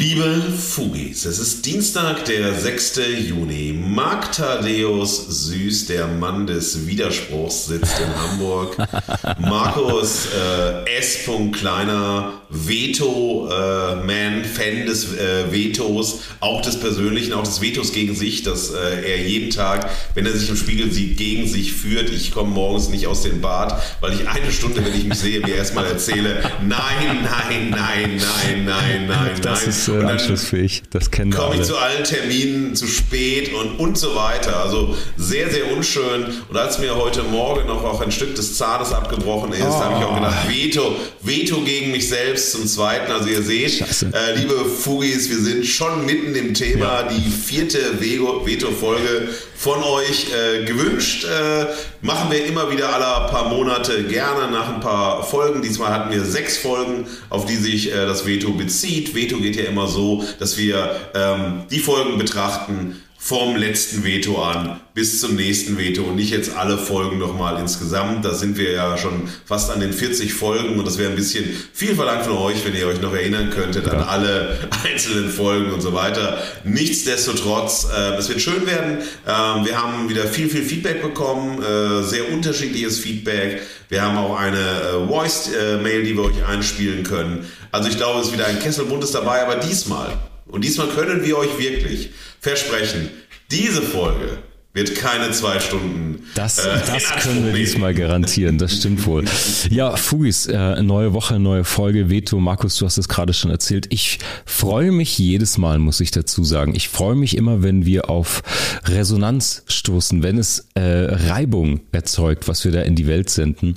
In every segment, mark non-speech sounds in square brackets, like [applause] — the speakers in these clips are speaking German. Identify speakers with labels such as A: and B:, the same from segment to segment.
A: Liebe Fugis, es ist Dienstag, der 6. Juni. Marc Thaddeus Süß, der Mann des Widerspruchs, sitzt in Hamburg. [laughs] Markus äh, S. Kleiner, Veto-Man, äh, Fan des äh, Vetos, auch des Persönlichen, auch des Vetos gegen sich, dass äh, er jeden Tag, wenn er sich im Spiegel sieht, gegen sich führt. Ich komme morgens nicht aus dem Bad, weil ich eine Stunde, wenn ich mich sehe, mir erstmal erzähle, nein, nein, nein, nein, nein, nein,
B: Ist, äh, anschlussfähig. Das kennen wir
A: Komme ich zu allen Terminen zu spät und, und so weiter. Also sehr, sehr unschön. Und als mir heute Morgen noch auch ein Stück des Zahnes abgebrochen ist, oh. habe ich auch gedacht, Veto, Veto gegen mich selbst zum Zweiten. Also ihr seht, äh, liebe Fugis, wir sind schon mitten im Thema. Ja. Die vierte Veto-Folge von euch äh, gewünscht. Äh, machen wir immer wieder alle paar Monate gerne nach ein paar Folgen. Diesmal hatten wir sechs Folgen, auf die sich äh, das Veto bezieht. Veto geht ja immer so, dass wir ähm, die Folgen betrachten, vom letzten Veto an bis zum nächsten Veto und nicht jetzt alle Folgen nochmal insgesamt. Da sind wir ja schon fast an den 40 Folgen und das wäre ein bisschen viel verlangt von euch, wenn ihr euch noch erinnern könntet an alle [laughs] einzelnen Folgen und so weiter. Nichtsdestotrotz, äh, es wird schön werden. Ähm, wir haben wieder viel, viel Feedback bekommen, äh, sehr unterschiedliches Feedback. Wir haben auch eine äh, Voice-Mail, die wir euch einspielen können. Also ich glaube, es ist wieder ein Kessel Buntes dabei, aber diesmal, und diesmal können wir euch wirklich versprechen, diese Folge wird keine zwei Stunden.
B: Das, äh, das können wir diesmal garantieren, das stimmt wohl. Ja, Fugis, äh, neue Woche, neue Folge, Veto. Markus, du hast es gerade schon erzählt. Ich freue mich jedes Mal, muss ich dazu sagen. Ich freue mich immer, wenn wir auf Resonanz stoßen, wenn es äh, Reibung erzeugt, was wir da in die Welt senden.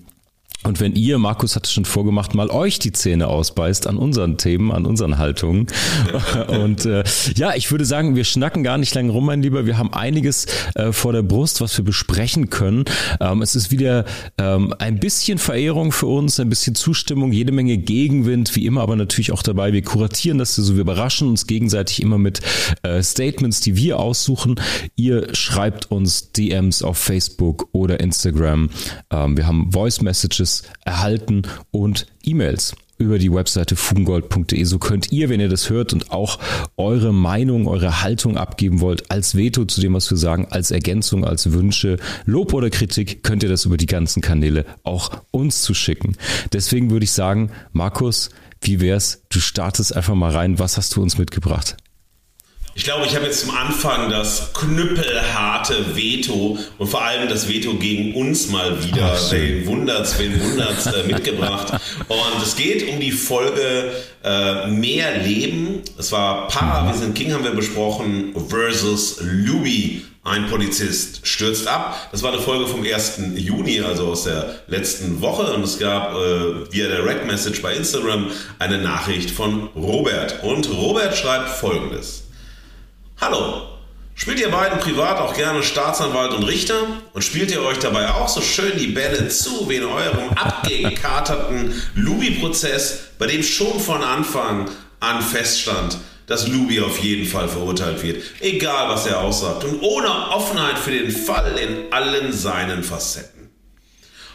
B: Und wenn ihr, Markus hat es schon vorgemacht, mal euch die Zähne ausbeißt an unseren Themen, an unseren Haltungen. [laughs] Und äh, ja, ich würde sagen, wir schnacken gar nicht lange rum, mein Lieber. Wir haben einiges äh, vor der Brust, was wir besprechen können. Ähm, es ist wieder ähm, ein bisschen Verehrung für uns, ein bisschen Zustimmung, jede Menge Gegenwind, wie immer, aber natürlich auch dabei. Wir kuratieren das so, wir überraschen uns gegenseitig immer mit äh, Statements, die wir aussuchen. Ihr schreibt uns DMs auf Facebook oder Instagram. Ähm, wir haben Voice Messages erhalten und E-Mails über die Webseite fugengold.de. So könnt ihr, wenn ihr das hört und auch eure Meinung, eure Haltung abgeben wollt, als Veto zu dem, was wir sagen, als Ergänzung, als Wünsche, Lob oder Kritik, könnt ihr das über die ganzen Kanäle auch uns zuschicken. Deswegen würde ich sagen, Markus, wie wär's? Du startest einfach mal rein. Was hast du uns mitgebracht?
A: Ich glaube, ich habe jetzt zum Anfang das knüppelharte Veto und vor allem das Veto gegen uns mal wieder, Ach, wen wundert's, wen wundert's, äh, mitgebracht. Und es geht um die Folge äh, Mehr Leben. Es war Para, mhm. wir sind King, haben wir besprochen, versus Louis, ein Polizist stürzt ab. Das war eine Folge vom 1. Juni, also aus der letzten Woche. Und es gab äh, via Direct Message bei Instagram eine Nachricht von Robert. Und Robert schreibt folgendes. Hallo, spielt ihr beiden privat auch gerne Staatsanwalt und Richter? Und spielt ihr euch dabei auch so schön die Bälle zu wie in eurem abgekaterten Lubi-Prozess, bei dem schon von Anfang an feststand, dass Lubi auf jeden Fall verurteilt wird, egal was er aussagt und ohne Offenheit für den Fall in allen seinen Facetten.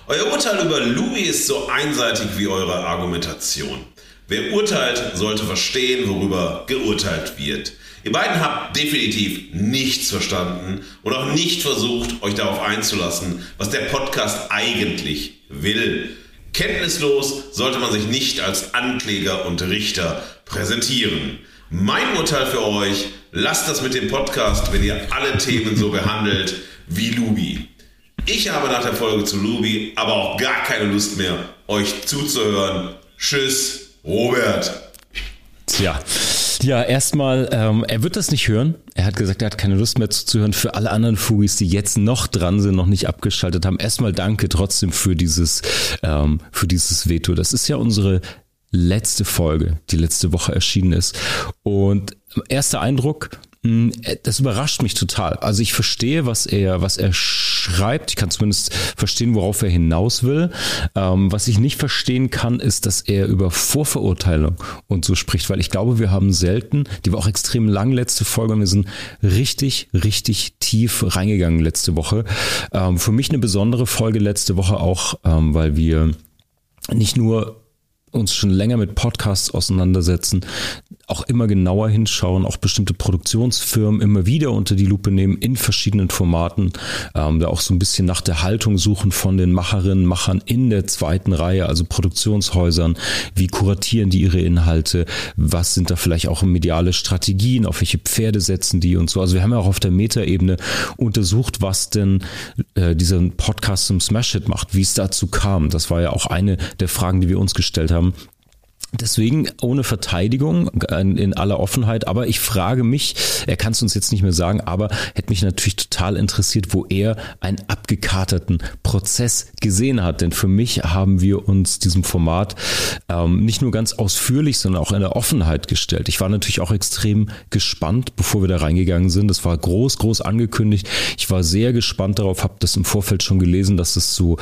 A: Euer Urteil über Lubi ist so einseitig wie eure Argumentation. Wer urteilt, sollte verstehen, worüber geurteilt wird. Ihr beiden habt definitiv nichts verstanden und auch nicht versucht, euch darauf einzulassen, was der Podcast eigentlich will. Kenntnislos sollte man sich nicht als Ankläger und Richter präsentieren. Mein Urteil für euch, lasst das mit dem Podcast, wenn ihr alle Themen so behandelt wie Lubi. Ich habe nach der Folge zu Lubi aber auch gar keine Lust mehr, euch zuzuhören. Tschüss, Robert.
B: Tja, ja, erstmal, ähm, er wird das nicht hören. Er hat gesagt, er hat keine Lust mehr zuzuhören. Für alle anderen Fugis, die jetzt noch dran sind, noch nicht abgeschaltet haben, erstmal danke trotzdem für dieses, ähm, für dieses Veto. Das ist ja unsere letzte Folge, die letzte Woche erschienen ist. Und erster Eindruck, das überrascht mich total. Also ich verstehe, was er, was er schreibt. Ich kann zumindest verstehen, worauf er hinaus will. Ähm, was ich nicht verstehen kann, ist, dass er über Vorverurteilung und so spricht, weil ich glaube, wir haben selten, die war auch extrem lang letzte Folge und wir sind richtig, richtig tief reingegangen letzte Woche. Ähm, für mich eine besondere Folge letzte Woche auch, ähm, weil wir nicht nur uns schon länger mit Podcasts auseinandersetzen, auch immer genauer hinschauen, auch bestimmte Produktionsfirmen immer wieder unter die Lupe nehmen in verschiedenen Formaten, ähm, da auch so ein bisschen nach der Haltung suchen von den Macherinnen, Machern in der zweiten Reihe, also Produktionshäusern, wie kuratieren die ihre Inhalte, was sind da vielleicht auch mediale Strategien, auf welche Pferde setzen die und so. Also wir haben ja auch auf der Metaebene untersucht, was denn äh, dieser Podcast zum Smash Hit macht, wie es dazu kam. Das war ja auch eine der Fragen, die wir uns gestellt haben Deswegen ohne Verteidigung in aller Offenheit, aber ich frage mich, er kann es uns jetzt nicht mehr sagen, aber hätte mich natürlich total interessiert, wo er einen abgekaterten Prozess gesehen hat. Denn für mich haben wir uns diesem Format ähm, nicht nur ganz ausführlich, sondern auch in der Offenheit gestellt. Ich war natürlich auch extrem gespannt, bevor wir da reingegangen sind. Das war groß, groß angekündigt. Ich war sehr gespannt darauf, habe das im Vorfeld schon gelesen, dass es so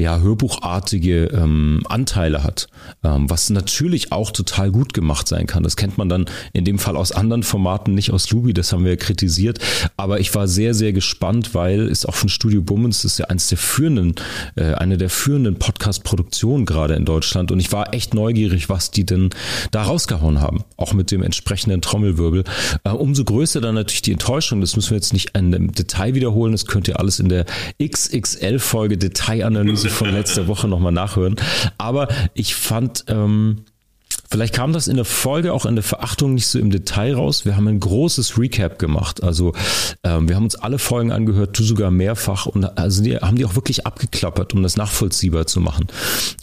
B: ja, hörbuchartige ähm, Anteile hat, ähm, was natürlich auch total gut gemacht sein kann. Das kennt man dann in dem Fall aus anderen Formaten, nicht aus Lubi, das haben wir ja kritisiert. Aber ich war sehr, sehr gespannt, weil es auch von Studio Bummens ist ja eins der führenden, äh, eine der führenden Podcast-Produktionen gerade in Deutschland. Und ich war echt neugierig, was die denn da rausgehauen haben, auch mit dem entsprechenden Trommelwirbel. Äh, umso größer dann natürlich die Enttäuschung, das müssen wir jetzt nicht im Detail wiederholen, das könnt ihr alles in der XXL-Folge Detailanalyse von letzter Woche nochmal nachhören. Aber ich fand, ähm, Vielleicht kam das in der Folge auch in der Verachtung nicht so im Detail raus. Wir haben ein großes Recap gemacht. Also ähm, wir haben uns alle Folgen angehört, du sogar mehrfach und also die haben die auch wirklich abgeklappert, um das nachvollziehbar zu machen.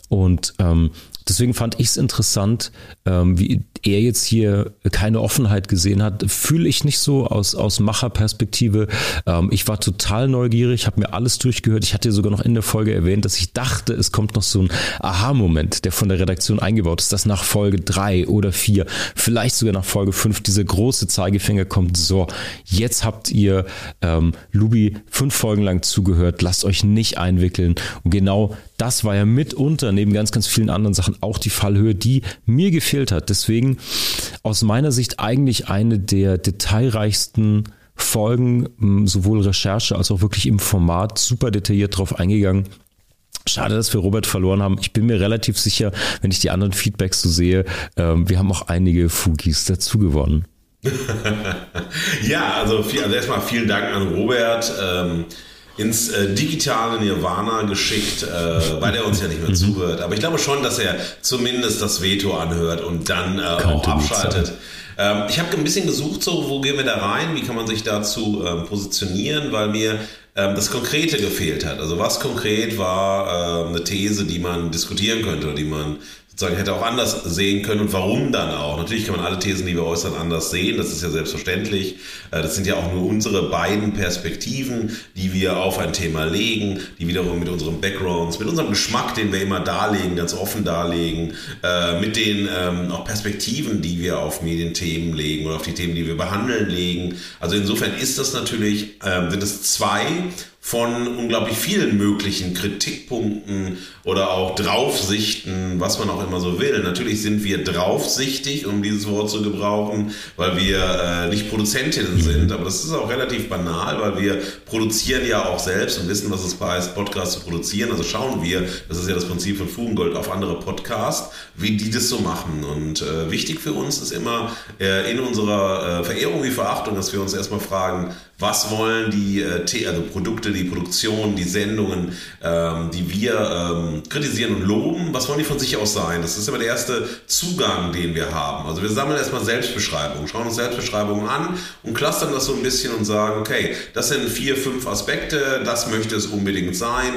B: Und ähm, Deswegen fand ich es interessant, ähm, wie er jetzt hier keine Offenheit gesehen hat. Fühle ich nicht so aus, aus Macherperspektive. Ähm, ich war total neugierig, habe mir alles durchgehört. Ich hatte sogar noch in der Folge erwähnt, dass ich dachte, es kommt noch so ein Aha-Moment, der von der Redaktion eingebaut ist, dass nach Folge drei oder vier, vielleicht sogar nach Folge fünf, dieser große Zeigefinger kommt. So, jetzt habt ihr ähm, Lubi fünf Folgen lang zugehört, lasst euch nicht einwickeln. Und genau das war ja mitunter, neben ganz, ganz vielen anderen Sachen, auch die Fallhöhe, die mir gefehlt hat. Deswegen aus meiner Sicht eigentlich eine der detailreichsten Folgen, sowohl Recherche als auch wirklich im Format, super detailliert drauf eingegangen. Schade, dass wir Robert verloren haben. Ich bin mir relativ sicher, wenn ich die anderen Feedbacks so sehe, ähm, wir haben auch einige Fugis dazu gewonnen. [laughs]
A: ja, also, viel, also erstmal vielen Dank an Robert. Ähm, ins äh, digitale Nirvana geschickt, äh, weil er uns ja nicht mehr mhm. zuhört. Aber ich glaube schon, dass er zumindest das Veto anhört und dann äh, auch abschaltet. Ähm, ich habe ein bisschen gesucht, so wo gehen wir da rein, wie kann man sich dazu ähm, positionieren, weil mir ähm, das Konkrete gefehlt hat. Also was konkret war äh, eine These, die man diskutieren könnte oder die man sozusagen hätte auch anders sehen können und warum dann auch. Natürlich kann man alle Thesen, die wir äußern, anders sehen, das ist ja selbstverständlich. Äh, das sind ja auch nur unsere beiden Perspektiven, die wir auf ein Thema legen, die wiederum mit unseren Backgrounds, mit unserem Geschmack, den wir immer darlegen, ganz offen darlegen, äh, mit den ähm, auch Perspektiven, die wir auf Medienthemen legen oder auf die Themen, die wir behandeln, legen. Also insofern ist das natürlich, ähm, sind es zwei von unglaublich vielen möglichen Kritikpunkten oder auch Draufsichten, was man auch immer so will. Natürlich sind wir draufsichtig, um dieses Wort zu gebrauchen, weil wir äh, nicht Produzentinnen sind, aber das ist auch relativ banal, weil wir produzieren ja auch selbst und wissen, was es heißt, Podcasts zu produzieren. Also schauen wir, das ist ja das Prinzip von Fugengold, auf andere Podcasts, wie die das so machen. Und äh, wichtig für uns ist immer äh, in unserer äh, Verehrung wie Verachtung, dass wir uns erstmal fragen, was wollen die äh, also Produkte, die Produktion, die Sendungen, ähm, die wir ähm, kritisieren und loben, was wollen die von sich aus sein? Das ist immer der erste Zugang, den wir haben. Also wir sammeln erstmal Selbstbeschreibungen, schauen uns Selbstbeschreibungen an und clustern das so ein bisschen und sagen, okay, das sind vier, fünf Aspekte, das möchte es unbedingt sein.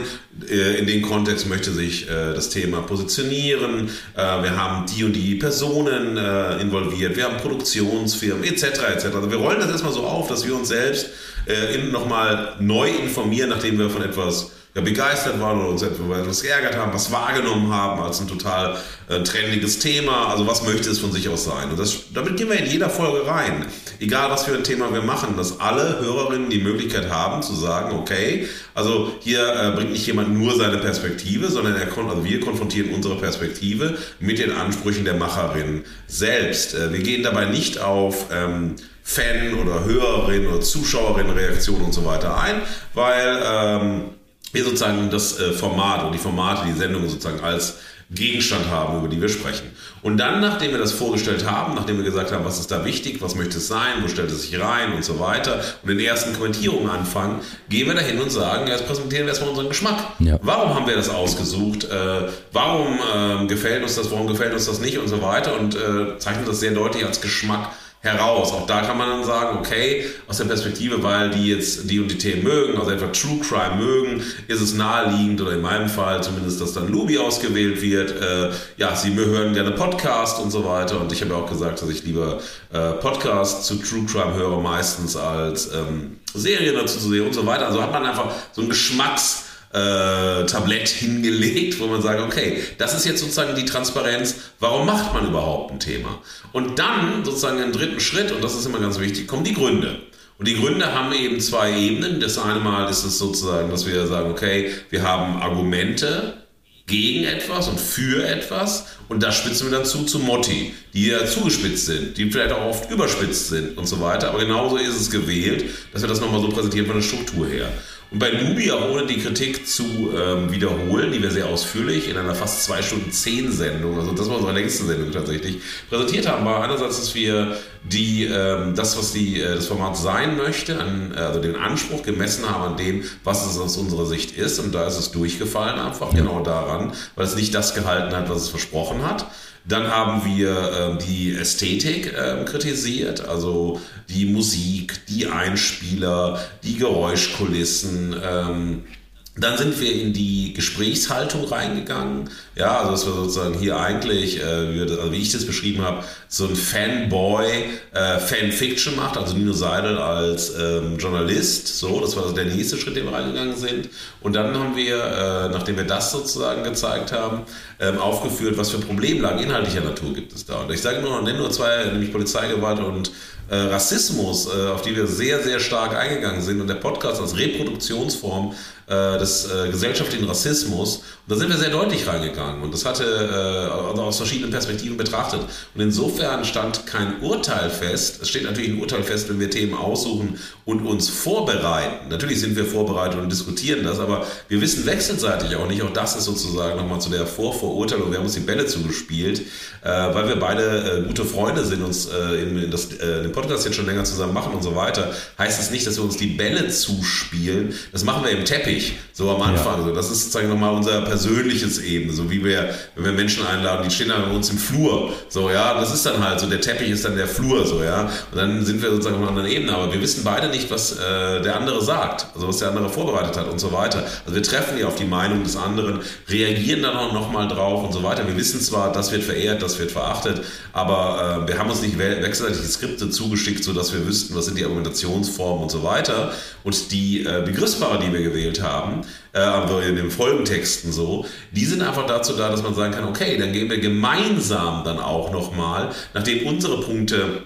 A: Äh, in den Kontext möchte sich äh, das Thema positionieren. Äh, wir haben die und die Personen äh, involviert, wir haben Produktionsfirmen etc. etc. Also wir rollen das erstmal so auf, dass wir uns selbst äh, nochmal neu informieren, nachdem wir von etwas ja, begeistert waren oder uns etwas geärgert haben, was wahrgenommen haben als ein total äh, trendiges Thema. Also was möchte es von sich aus sein? Und das, damit gehen wir in jeder Folge rein. Egal was für ein Thema wir machen, dass alle Hörerinnen die Möglichkeit haben zu sagen, okay, also hier äh, bringt nicht jemand nur seine Perspektive, sondern er also wir konfrontieren unsere Perspektive mit den Ansprüchen der Macherin selbst. Äh, wir gehen dabei nicht auf ähm, Fan- oder Hörerin oder Zuschauerin-Reaktion und so weiter ein, weil ähm, wir sozusagen das äh, Format und die Formate, die Sendung sozusagen als Gegenstand haben, über die wir sprechen. Und dann, nachdem wir das vorgestellt haben, nachdem wir gesagt haben, was ist da wichtig, was möchte es sein, wo stellt es sich rein und so weiter und den ersten Kommentierungen anfangen, gehen wir dahin und sagen, jetzt präsentieren wir erstmal unseren Geschmack. Ja. Warum haben wir das ausgesucht? Äh, warum äh, gefällt uns das, warum gefällt uns das nicht und so weiter und äh, zeichnen das sehr deutlich als Geschmack heraus. Auch da kann man dann sagen, okay, aus der Perspektive, weil die jetzt die und die Themen mögen, also etwa True Crime mögen, ist es naheliegend oder in meinem Fall zumindest, dass dann Lubi ausgewählt wird. Äh, ja, sie hören gerne Podcast und so weiter. Und ich habe ja auch gesagt, dass ich lieber äh, Podcast zu True Crime höre meistens als ähm, Serien dazu zu sehen und so weiter. Also hat man einfach so einen Geschmacks äh, Tablett hingelegt, wo man sagt, okay, das ist jetzt sozusagen die Transparenz, warum macht man überhaupt ein Thema? Und dann sozusagen im dritten Schritt, und das ist immer ganz wichtig, kommen die Gründe. Und die Gründe haben eben zwei Ebenen. Das eine Mal ist es sozusagen, dass wir sagen, okay, wir haben Argumente gegen etwas und für etwas und da spitzen wir dann zu zu Motti, die ja zugespitzt sind, die vielleicht auch oft überspitzt sind und so weiter. Aber genauso ist es gewählt, dass wir das nochmal so präsentieren von der Struktur her. Und bei Nubi, auch ohne die Kritik zu ähm, wiederholen, die wir sehr ausführlich in einer fast zwei Stunden zehn Sendung, also das war unsere längste Sendung tatsächlich, präsentiert haben, war einerseits, dass wir die, ähm, das, was die, äh, das Format sein möchte, an, äh, also den Anspruch gemessen haben an dem, was es aus unserer Sicht ist. Und da ist es durchgefallen einfach genau daran, weil es nicht das gehalten hat, was es versprochen hat. Dann haben wir äh, die Ästhetik äh, kritisiert, also die Musik, die Einspieler, die Geräuschkulissen. Ähm, dann sind wir in die Gesprächshaltung reingegangen. Ja, also dass wir sozusagen hier eigentlich, äh, wie, das, also wie, ich das beschrieben habe, so ein Fanboy äh, Fanfiction macht, also Nino Seidel als ähm, Journalist. So, das war also der nächste Schritt, den wir reingegangen sind. Und dann haben wir, äh, nachdem wir das sozusagen gezeigt haben, ähm, aufgeführt, was für Problemlagen inhaltlicher Natur gibt es da. Und ich sage nur, nenne nur zwei, nämlich Polizeigewalt und Rassismus, äh, auf die wir sehr, sehr stark eingegangen sind und der Podcast als Reproduktionsform äh, des äh, gesellschaftlichen Rassismus. Und da sind wir sehr deutlich reingegangen und das hatte äh, also aus verschiedenen Perspektiven betrachtet. Und insofern stand kein Urteil fest. Es steht natürlich ein Urteil fest, wenn wir Themen aussuchen und uns vorbereiten. Natürlich sind wir vorbereitet und diskutieren das, aber wir wissen wechselseitig auch nicht. Auch das ist sozusagen nochmal zu der Vorverurteilung. Wir haben uns die Bälle zugespielt, äh, weil wir beide äh, gute Freunde sind, uns äh, in, in, das, äh, den Podcast jetzt schon länger zusammen machen und so weiter. Heißt es das nicht, dass wir uns die Bälle zuspielen. Das machen wir im Teppich. So am Anfang. Ja. So, das ist sozusagen nochmal unser persönliches Eben. So wie wir, wenn wir Menschen einladen, die stehen dann bei uns im Flur. So, ja, das ist dann halt so, der Teppich ist dann der Flur, so, ja. Und dann sind wir sozusagen auf einer anderen Ebene. Aber wir wissen beide nicht, was äh, der andere sagt. Also was der andere vorbereitet hat und so weiter. Also wir treffen ja auf die Meinung des anderen, reagieren dann auch nochmal drauf und so weiter. Wir wissen zwar, das wird verehrt, das wird verachtet, aber äh, wir haben uns nicht wechselseitig die Skripte zugeschickt, sodass wir wüssten, was sind die Argumentationsformen und so weiter. Und die äh, Begriffspaare, die wir gewählt haben, haben, äh, also in den Folgentexten so, die sind einfach dazu da, dass man sagen kann, okay, dann gehen wir gemeinsam dann auch nochmal, nachdem unsere Punkte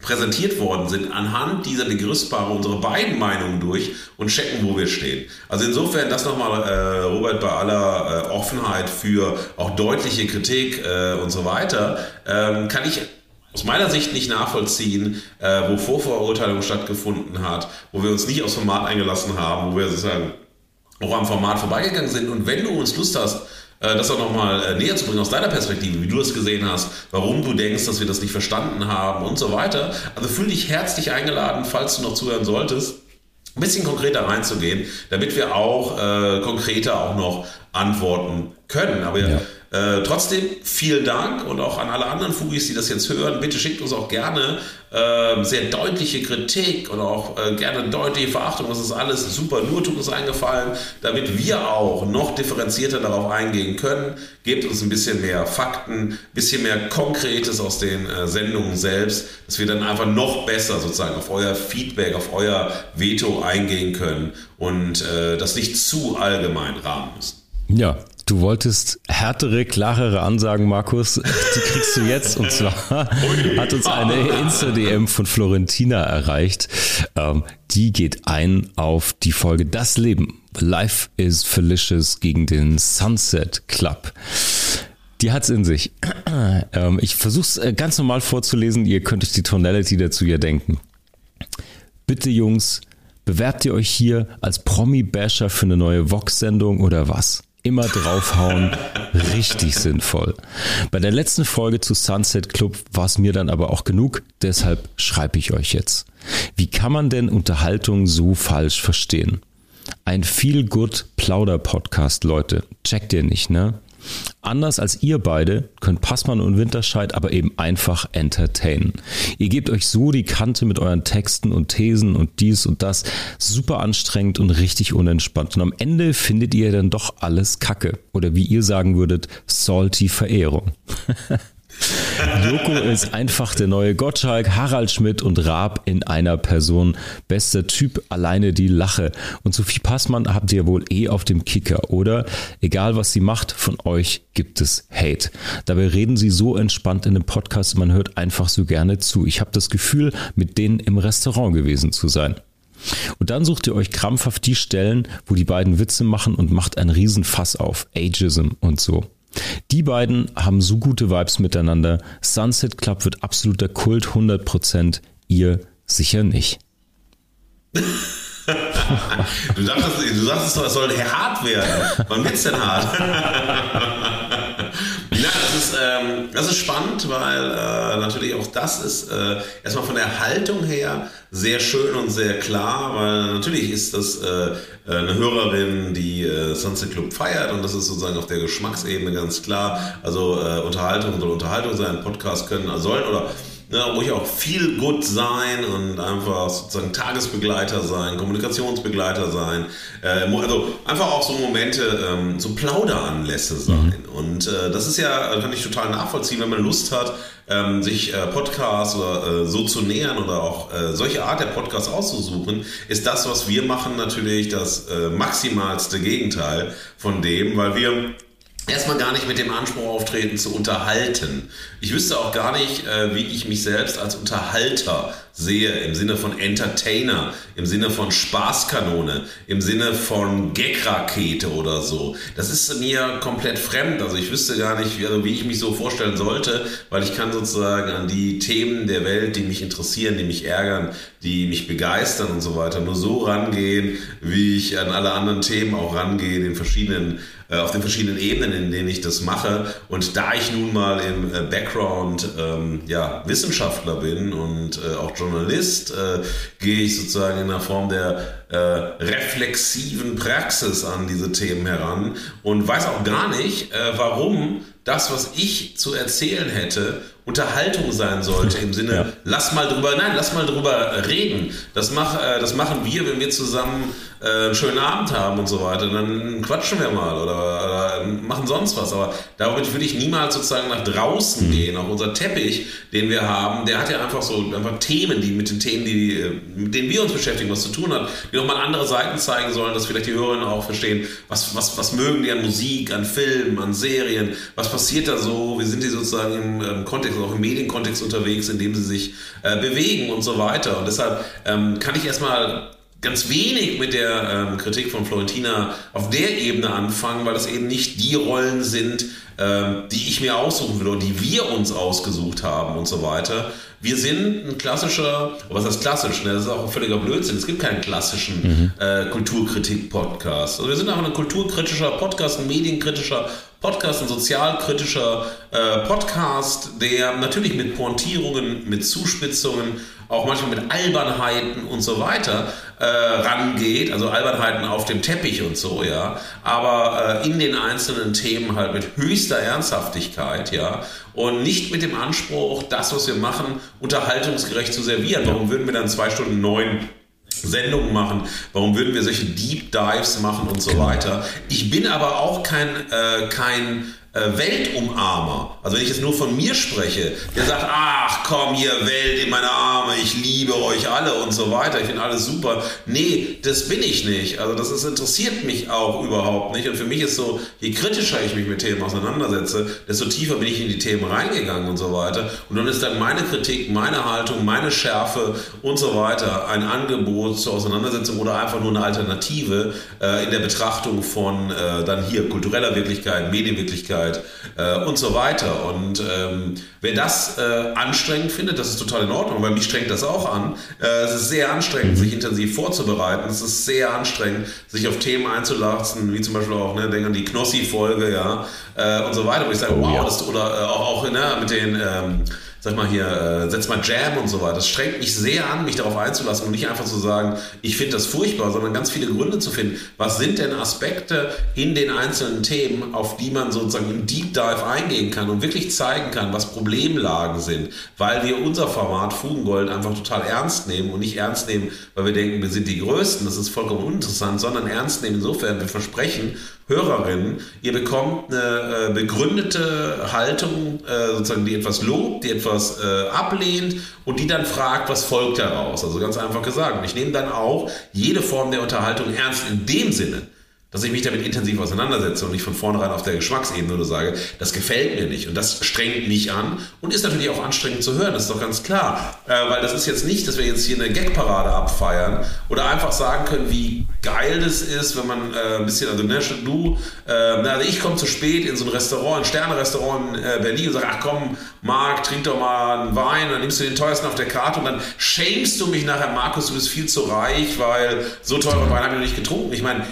A: präsentiert worden sind, anhand dieser Begriffspaare unsere beiden Meinungen durch und checken, wo wir stehen. Also insofern das nochmal, äh, Robert, bei aller äh, Offenheit für auch deutliche Kritik äh, und so weiter, ähm, kann ich aus meiner Sicht nicht nachvollziehen, äh, wo Vorverurteilung stattgefunden hat, wo wir uns nicht aufs Format eingelassen haben, wo wir sozusagen auch am Format vorbeigegangen sind. Und wenn du uns Lust hast, äh, das auch nochmal äh, näher zu bringen aus deiner Perspektive, wie du es gesehen hast, warum du denkst, dass wir das nicht verstanden haben und so weiter. Also fühl dich herzlich eingeladen, falls du noch zuhören solltest, ein bisschen konkreter reinzugehen, damit wir auch äh, konkreter auch noch antworten können. Aber ja. Äh, trotzdem vielen Dank und auch an alle anderen Fugis, die das jetzt hören. Bitte schickt uns auch gerne äh, sehr deutliche Kritik und auch äh, gerne deutliche Verachtung. Das ist alles super. Nur tut uns eingefallen, damit wir auch noch differenzierter darauf eingehen können. Gebt uns ein bisschen mehr Fakten, ein bisschen mehr Konkretes aus den äh, Sendungen selbst, dass wir dann einfach noch besser sozusagen auf euer Feedback, auf euer Veto eingehen können und äh, das nicht zu allgemein rahmen müssen.
B: Ja, Du wolltest härtere, klarere Ansagen, Markus. Die kriegst du jetzt. Und zwar hat uns eine Insta-DM von Florentina erreicht. Ähm, die geht ein auf die Folge Das Leben. Life is Felicious gegen den Sunset Club. Die hat's in sich. [clears throat] Ähm, ich versuch's äh, ganz normal vorzulesen. Ihr könnt euch die Tonality dazu ja denken. Bitte, Jungs, bewerbt ihr euch hier als Promi-Basher für eine neue Vox-Sendung oder was? Immer draufhauen, richtig sinnvoll. Bei der letzten Folge zu Sunset Club war es mir dann aber auch genug, deshalb schreibe ich euch jetzt. Wie kann man denn Unterhaltung so falsch verstehen? Ein Feel-Good Plauder-Podcast, Leute. Checkt ihr nicht, ne? Anders als ihr beide könnt Passmann und Winterscheid aber eben einfach entertainen. Ihr gebt euch so die Kante mit euren Texten und Thesen und dies und das. Super anstrengend und richtig unentspannt. Und am Ende findet ihr dann doch alles Kacke. Oder wie ihr sagen würdet, salty Verehrung. [laughs] Joko ist einfach der neue Gottschalk, Harald Schmidt und Raab in einer Person. Bester Typ, alleine die Lache. Und Sophie Passmann habt ihr wohl eh auf dem Kicker, oder? Egal was sie macht, von euch gibt es Hate. Dabei reden sie so entspannt in dem Podcast, man hört einfach so gerne zu. Ich habe das Gefühl, mit denen im Restaurant gewesen zu sein. Und dann sucht ihr euch krampfhaft die Stellen, wo die beiden Witze machen und macht einen Riesenfass auf. Ageism und so. Die beiden haben so gute Vibes miteinander. Sunset Club wird absoluter Kult 100%. Ihr sicher nicht.
A: du, dachtest, du doch, es soll hart werden. Wann wird's denn hart? [laughs] Ja, das ist, ähm, das ist spannend, weil äh, natürlich auch das ist äh, erstmal von der Haltung her sehr schön und sehr klar, weil natürlich ist das äh, eine Hörerin, die äh, Sunset Club feiert und das ist sozusagen auf der Geschmacksebene ganz klar. Also äh, Unterhaltung soll Unterhaltung sein, Podcast können sollen oder ja, ruhig auch viel gut sein und einfach sozusagen Tagesbegleiter sein, Kommunikationsbegleiter sein. Äh, also einfach auch so Momente, ähm, so Plauderanlässe sein. Mhm. Und äh, das ist ja, kann ich total nachvollziehen, wenn man Lust hat, ähm, sich äh, Podcasts oder äh, so zu nähern oder auch äh, solche Art der Podcasts auszusuchen, ist das, was wir machen, natürlich das äh, maximalste Gegenteil von dem, weil wir erstmal gar nicht mit dem Anspruch auftreten zu unterhalten. Ich wüsste auch gar nicht, äh, wie ich mich selbst als Unterhalter sehe, im Sinne von Entertainer, im Sinne von Spaßkanone, im Sinne von Gagrakete oder so. Das ist mir komplett fremd. Also ich wüsste gar nicht, wie, wie ich mich so vorstellen sollte, weil ich kann sozusagen an die Themen der Welt, die mich interessieren, die mich ärgern, die mich begeistern und so weiter, nur so rangehen, wie ich an alle anderen Themen auch rangehe, in verschiedenen äh, auf den verschiedenen Ebenen, in denen ich das mache. Und da ich nun mal im äh, Background ähm, ja, Wissenschaftler bin und äh, auch Journalist, äh, gehe ich sozusagen in der Form der reflexiven Praxis an diese Themen heran und weiß auch gar nicht, warum das, was ich zu erzählen hätte, Unterhaltung sein sollte im Sinne, ja. lass mal drüber, nein, lass mal drüber reden. Das, mach, äh, das machen wir, wenn wir zusammen äh, einen schönen Abend haben und so weiter. Dann quatschen wir mal oder, oder machen sonst was. Aber damit würde ich niemals sozusagen nach draußen mhm. gehen. Auch unser Teppich, den wir haben, der hat ja einfach so einfach Themen, die mit den Themen, die, mit denen wir uns beschäftigen, was zu tun hat, die nochmal andere Seiten zeigen sollen, dass vielleicht die Hörerinnen auch verstehen, was, was, was mögen die an Musik, an Filmen, an Serien, was passiert da so, wie sind die sozusagen im, im Kontext Kontext, auch im Medienkontext unterwegs, in dem sie sich äh, bewegen und so weiter. Und deshalb ähm, kann ich erstmal ganz wenig mit der ähm, Kritik von Florentina auf der Ebene anfangen, weil das eben nicht die Rollen sind, ähm, die ich mir aussuchen will oder die wir uns ausgesucht haben und so weiter. Wir sind ein klassischer, was heißt klassisch? Ne? Das ist auch ein völliger Blödsinn. Es gibt keinen klassischen mhm. äh, Kulturkritik-Podcast. Also wir sind einfach ein kulturkritischer Podcast, ein medienkritischer Podcast, ein sozialkritischer äh, Podcast, der natürlich mit Pointierungen, mit Zuspitzungen auch manchmal mit Albernheiten und so weiter äh, rangeht, also Albernheiten auf dem Teppich und so, ja, aber äh, in den einzelnen Themen halt mit höchster Ernsthaftigkeit, ja, und nicht mit dem Anspruch, das, was wir machen, unterhaltungsgerecht zu servieren. Warum würden wir dann zwei Stunden neun Sendungen machen, warum würden wir solche Deep Dives machen und so genau. weiter. Ich bin aber auch kein, äh, kein äh, Weltumarmer, also wenn ich jetzt nur von mir spreche, der sagt, ach komm hier, Welt in meine Arme, ich liebe euch alle und so weiter, ich finde alles super. Nee, das bin ich nicht. Also das ist, interessiert mich auch überhaupt nicht. Und für mich ist so, je kritischer ich mich mit Themen auseinandersetze, desto tiefer bin ich in die Themen reingegangen und so weiter. Und dann ist dann meine Kritik, meine Haltung, meine Schärfe und so weiter ein Angebot zur Auseinandersetzung oder einfach nur eine Alternative äh, in der Betrachtung von äh, dann hier kultureller Wirklichkeit, Medienwirklichkeit, Öffentlichkeit äh, und so weiter. Und ähm, wer das äh, anstrengend findet, das ist total in Ordnung, weil mich strengt das auch an. Äh, es ist sehr anstrengend, sich intensiv vorzubereiten. Es ist sehr anstrengend, sich auf Themen einzulassen, wie zum Beispiel auch, ne, denk an die Knossi-Folge, ja, äh, und so weiter, wo ich sage, oh, wow, ja. das, oder äh, auch, auch ne, mit den ähm, sag mal hier, äh, setz mal Jam und so weiter. Das strengt mich sehr an, mich darauf einzulassen und nicht einfach zu sagen, ich finde das furchtbar, sondern ganz viele Gründe zu finden. Was sind denn Aspekte in den einzelnen Themen, auf die man sozusagen im Deep Dive eingehen kann und wirklich zeigen kann, was Problemlagen sind, weil wir unser Format Fugengold einfach total ernst nehmen und nicht ernst nehmen, weil wir denken, wir sind die Größten, das ist vollkommen uninteressant, sondern ernst nehmen insofern, wir versprechen, Hörerinnen, ihr bekommt eine äh, begründete Haltung, äh, sozusagen, die etwas lobt, die etwas äh, ablehnt und die dann fragt, was folgt daraus. Also ganz einfach gesagt. Und ich nehme dann auch jede Form der Unterhaltung ernst in dem Sinne, dass ich mich damit intensiv auseinandersetze und nicht von vornherein auf der Geschmacksebene nur sage, das gefällt mir nicht und das strengt mich an und ist natürlich auch anstrengend zu hören, das ist doch ganz klar. Äh, weil das ist jetzt nicht, dass wir jetzt hier eine Gagparade abfeiern oder einfach sagen können, wie geil das ist, wenn man äh, ein bisschen, also ne, du, äh, also ich komme zu spät in so ein Restaurant, ein Sterne-Restaurant in äh, Berlin und sage, ach komm, Marc, trink doch mal einen Wein, dann nimmst du den teuersten auf der Karte und dann shamest du mich nachher, Markus, du bist viel zu reich, weil so teuren Wein habe ich noch nicht getrunken. Ich meine,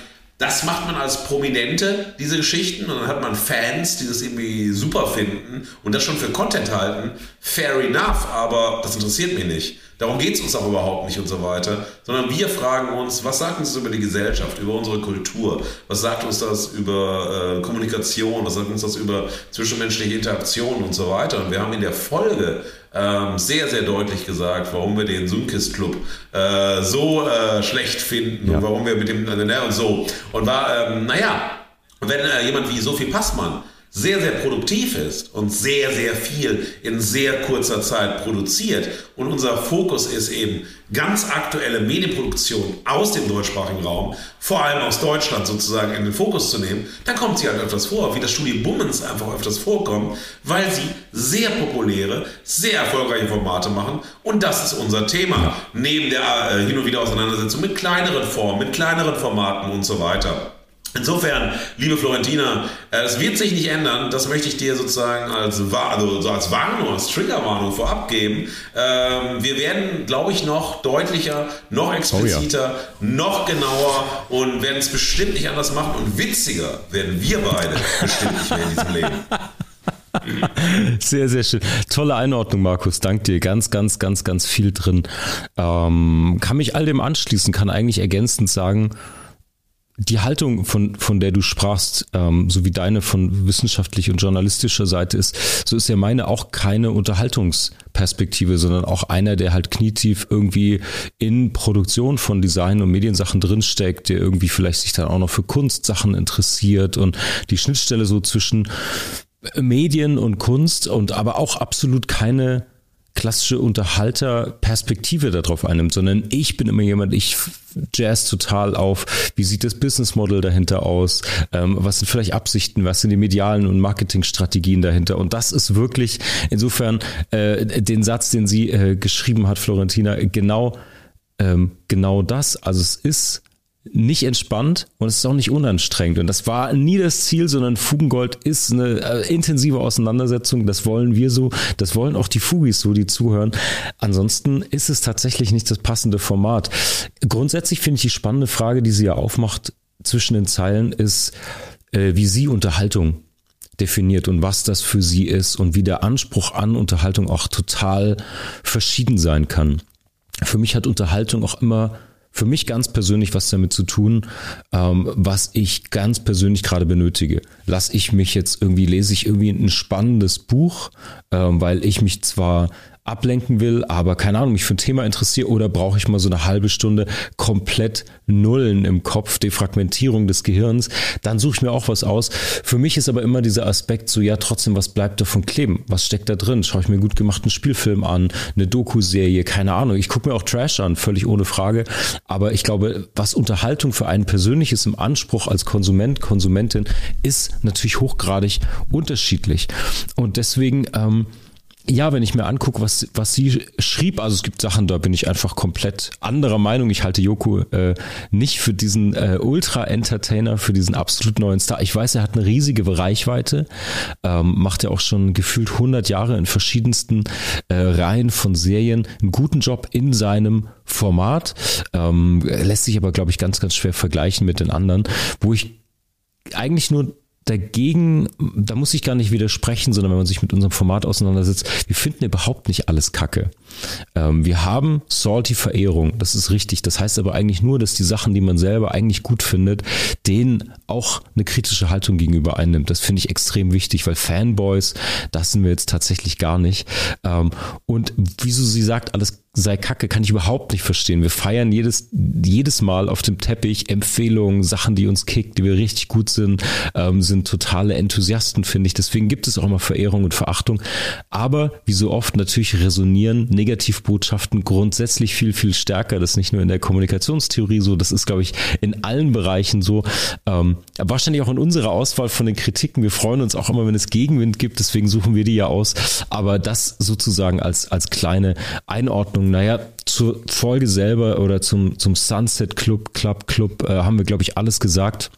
A: das macht man als Prominente, diese Geschichten, und dann hat man Fans, die das irgendwie super finden und das schon für Content halten. Fair enough, aber das interessiert mich nicht. Darum geht es uns auch überhaupt nicht und so weiter, sondern wir fragen uns, was sagt uns das über die Gesellschaft, über unsere Kultur, was sagt uns das über äh, Kommunikation, was sagt uns das über zwischenmenschliche Interaktion und so weiter. Und wir haben in der Folge ähm, sehr, sehr deutlich gesagt, warum wir den Sunkist Club äh, so äh, schlecht finden ja. und warum wir mit dem, ne, und so. Und war, ähm, naja, wenn äh, jemand wie Sophie Passmann sehr, sehr produktiv ist und sehr, sehr viel in sehr kurzer Zeit produziert und unser Fokus ist eben ganz aktuelle Medienproduktion aus dem deutschsprachigen Raum, vor allem aus Deutschland sozusagen in den Fokus zu nehmen, dann kommt sie halt öfters vor, wie das Studio Bummens einfach öfters vorkommt, weil sie sehr populäre, sehr erfolgreiche Formate machen und das ist unser Thema. Neben der äh, hin und wieder Auseinandersetzung mit kleineren Formen, mit kleineren Formaten und so weiter. Insofern, liebe Florentina, äh, es wird sich nicht ändern. Das möchte ich dir sozusagen als, also als Warnung, als Triggerwarnung vorab geben. Ähm, wir werden, glaube ich, noch deutlicher, noch expliziter, oh ja. noch genauer und werden es bestimmt nicht anders machen. Und witziger werden wir beide bestimmt nicht mehr in diesem Leben. [laughs]
B: Sehr, sehr schön. Tolle Einordnung, Markus. Dank dir. Ganz, ganz, ganz, ganz viel drin. Ähm, kann mich all dem anschließen, kann eigentlich ergänzend sagen, die Haltung, von, von der du sprachst, ähm, so wie deine von wissenschaftlicher und journalistischer Seite ist, so ist ja meine auch keine Unterhaltungsperspektive, sondern auch einer, der halt knietief irgendwie in Produktion von Design und Mediensachen drinsteckt, der irgendwie vielleicht sich dann auch noch für Kunstsachen interessiert und die Schnittstelle so zwischen Medien und Kunst und aber auch absolut keine klassische Unterhalterperspektive darauf einnimmt, sondern ich bin immer jemand, ich jazz total auf, wie sieht das Business Model dahinter aus, ähm, was sind vielleicht Absichten, was sind die medialen und Marketingstrategien dahinter. Und das ist wirklich insofern äh, den Satz, den sie äh, geschrieben hat, Florentina, genau ähm, genau das, also es ist nicht entspannt und es ist auch nicht unanstrengend. Und das war nie das Ziel, sondern Fugengold ist eine äh, intensive Auseinandersetzung. Das wollen wir so, das wollen auch die Fugis so, die zuhören. Ansonsten ist es tatsächlich nicht das passende Format. Grundsätzlich finde ich die spannende Frage, die sie ja aufmacht zwischen den Zeilen, ist, äh, wie sie Unterhaltung definiert und was das für sie ist und wie der Anspruch an Unterhaltung auch total verschieden sein kann. für mich hat Unterhaltung auch immer für mich ganz persönlich was damit zu tun, ähm, was ich ganz persönlich gerade benötige. Lass ich mich jetzt irgendwie, lese ich irgendwie ein spannendes Buch, ähm, weil ich mich zwar ablenken will, aber keine Ahnung, mich für ein Thema interessiere oder brauche ich mal so eine halbe Stunde komplett Nullen im Kopf, Defragmentierung des Gehirns, dann suche ich mir auch was aus. Für mich ist aber immer dieser Aspekt so, ja, trotzdem, was bleibt davon kleben? Was steckt da drin? Schaue ich mir gut gemachten Spielfilm an, eine Doku-Serie, keine Ahnung. Ich gucke mir auch Trash an, völlig ohne Frage. Aber ich glaube, was Unterhaltung für einen persönlich ist im Anspruch als Konsument, Konsumentin, ist natürlich hochgradig unterschiedlich. Und deswegen, ähm, ja, wenn ich mir angucke, was, was sie schrieb, also es gibt Sachen, da bin ich einfach komplett anderer Meinung. Ich halte Joko äh, nicht für diesen äh, Ultra-Entertainer, für diesen absolut neuen Star. Ich weiß, er hat eine riesige Reichweite, ähm, macht ja auch schon gefühlt 100 Jahre in verschiedensten äh, Reihen von Serien einen guten Job in seinem Format, ähm, lässt sich aber, glaube ich, ganz, ganz schwer vergleichen mit den anderen, wo ich eigentlich nur dagegen, da muss ich gar nicht widersprechen, sondern wenn man sich mit unserem Format auseinandersetzt, wir finden überhaupt nicht alles Kacke. Ähm, wir haben salty Verehrung, das ist richtig. Das heißt aber eigentlich nur, dass die Sachen, die man selber eigentlich gut findet, denen auch eine kritische Haltung gegenüber einnimmt. Das finde ich extrem wichtig, weil Fanboys, das sind wir jetzt tatsächlich gar nicht. Ähm, und wieso sie sagt, alles sei Kacke, kann ich überhaupt nicht verstehen. Wir feiern jedes, jedes Mal auf dem Teppich Empfehlungen, Sachen, die uns kickt, die wir richtig gut sind, ähm, sind totale Enthusiasten, finde ich. Deswegen gibt es auch immer Verehrung und Verachtung. Aber wie so oft natürlich resonieren Negativbotschaften grundsätzlich viel, viel stärker. Das ist nicht nur in der Kommunikationstheorie so, das ist, glaube ich, in allen Bereichen so. Ähm, wahrscheinlich auch in unserer Auswahl von den Kritiken. Wir freuen uns auch immer, wenn es Gegenwind gibt, deswegen suchen wir die ja aus. Aber das sozusagen als, als kleine Einordnung Ordnung. Naja, zur Folge selber oder zum, zum Sunset Club, Club, Club äh, haben wir, glaube ich, alles gesagt.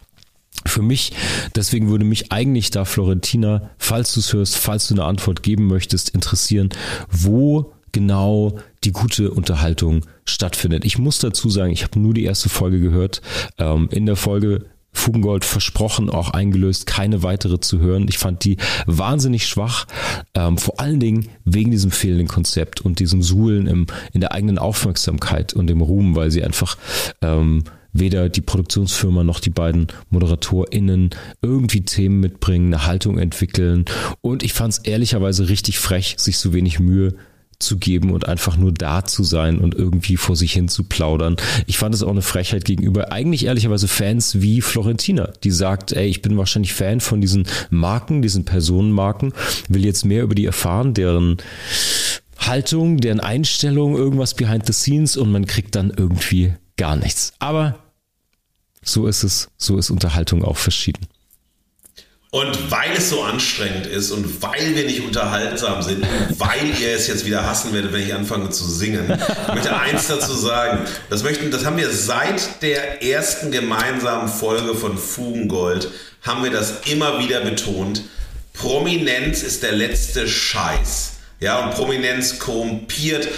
B: Für mich, deswegen würde mich eigentlich da, Florentina, falls du es hörst, falls du eine Antwort geben möchtest, interessieren, wo genau die gute Unterhaltung stattfindet. Ich muss dazu sagen, ich habe nur die erste Folge gehört. Ähm, in der Folge Fugengold versprochen, auch eingelöst, keine weitere zu hören. Ich fand die wahnsinnig schwach, ähm, vor allen Dingen wegen diesem fehlenden Konzept und diesem Suhlen im, in der eigenen Aufmerksamkeit und dem Ruhm, weil sie einfach ähm, weder die Produktionsfirma noch die beiden ModeratorInnen irgendwie Themen mitbringen, eine Haltung entwickeln. Und ich fand es ehrlicherweise richtig frech, sich so wenig Mühe zu geben und einfach nur da zu sein und irgendwie vor sich hin zu plaudern. Ich fand es auch eine Frechheit gegenüber eigentlich ehrlicherweise Fans wie Florentina, die sagt, ey, ich bin wahrscheinlich Fan von diesen Marken, diesen Personenmarken, will jetzt mehr über die erfahren, deren Haltung, deren Einstellung, irgendwas behind the scenes und man kriegt dann irgendwie gar nichts. Aber so ist es, so ist Unterhaltung auch verschieden.
A: Und weil es so anstrengend ist und weil wir nicht unterhaltsam sind weil ihr es jetzt wieder hassen werdet, wenn ich anfange zu singen, [laughs] ich möchte eins dazu sagen. Das, möchten, das haben wir seit der ersten gemeinsamen Folge von Fugengold, haben wir das immer wieder betont. Prominenz ist der letzte Scheiß. Ja, und Prominenz korrumpiert,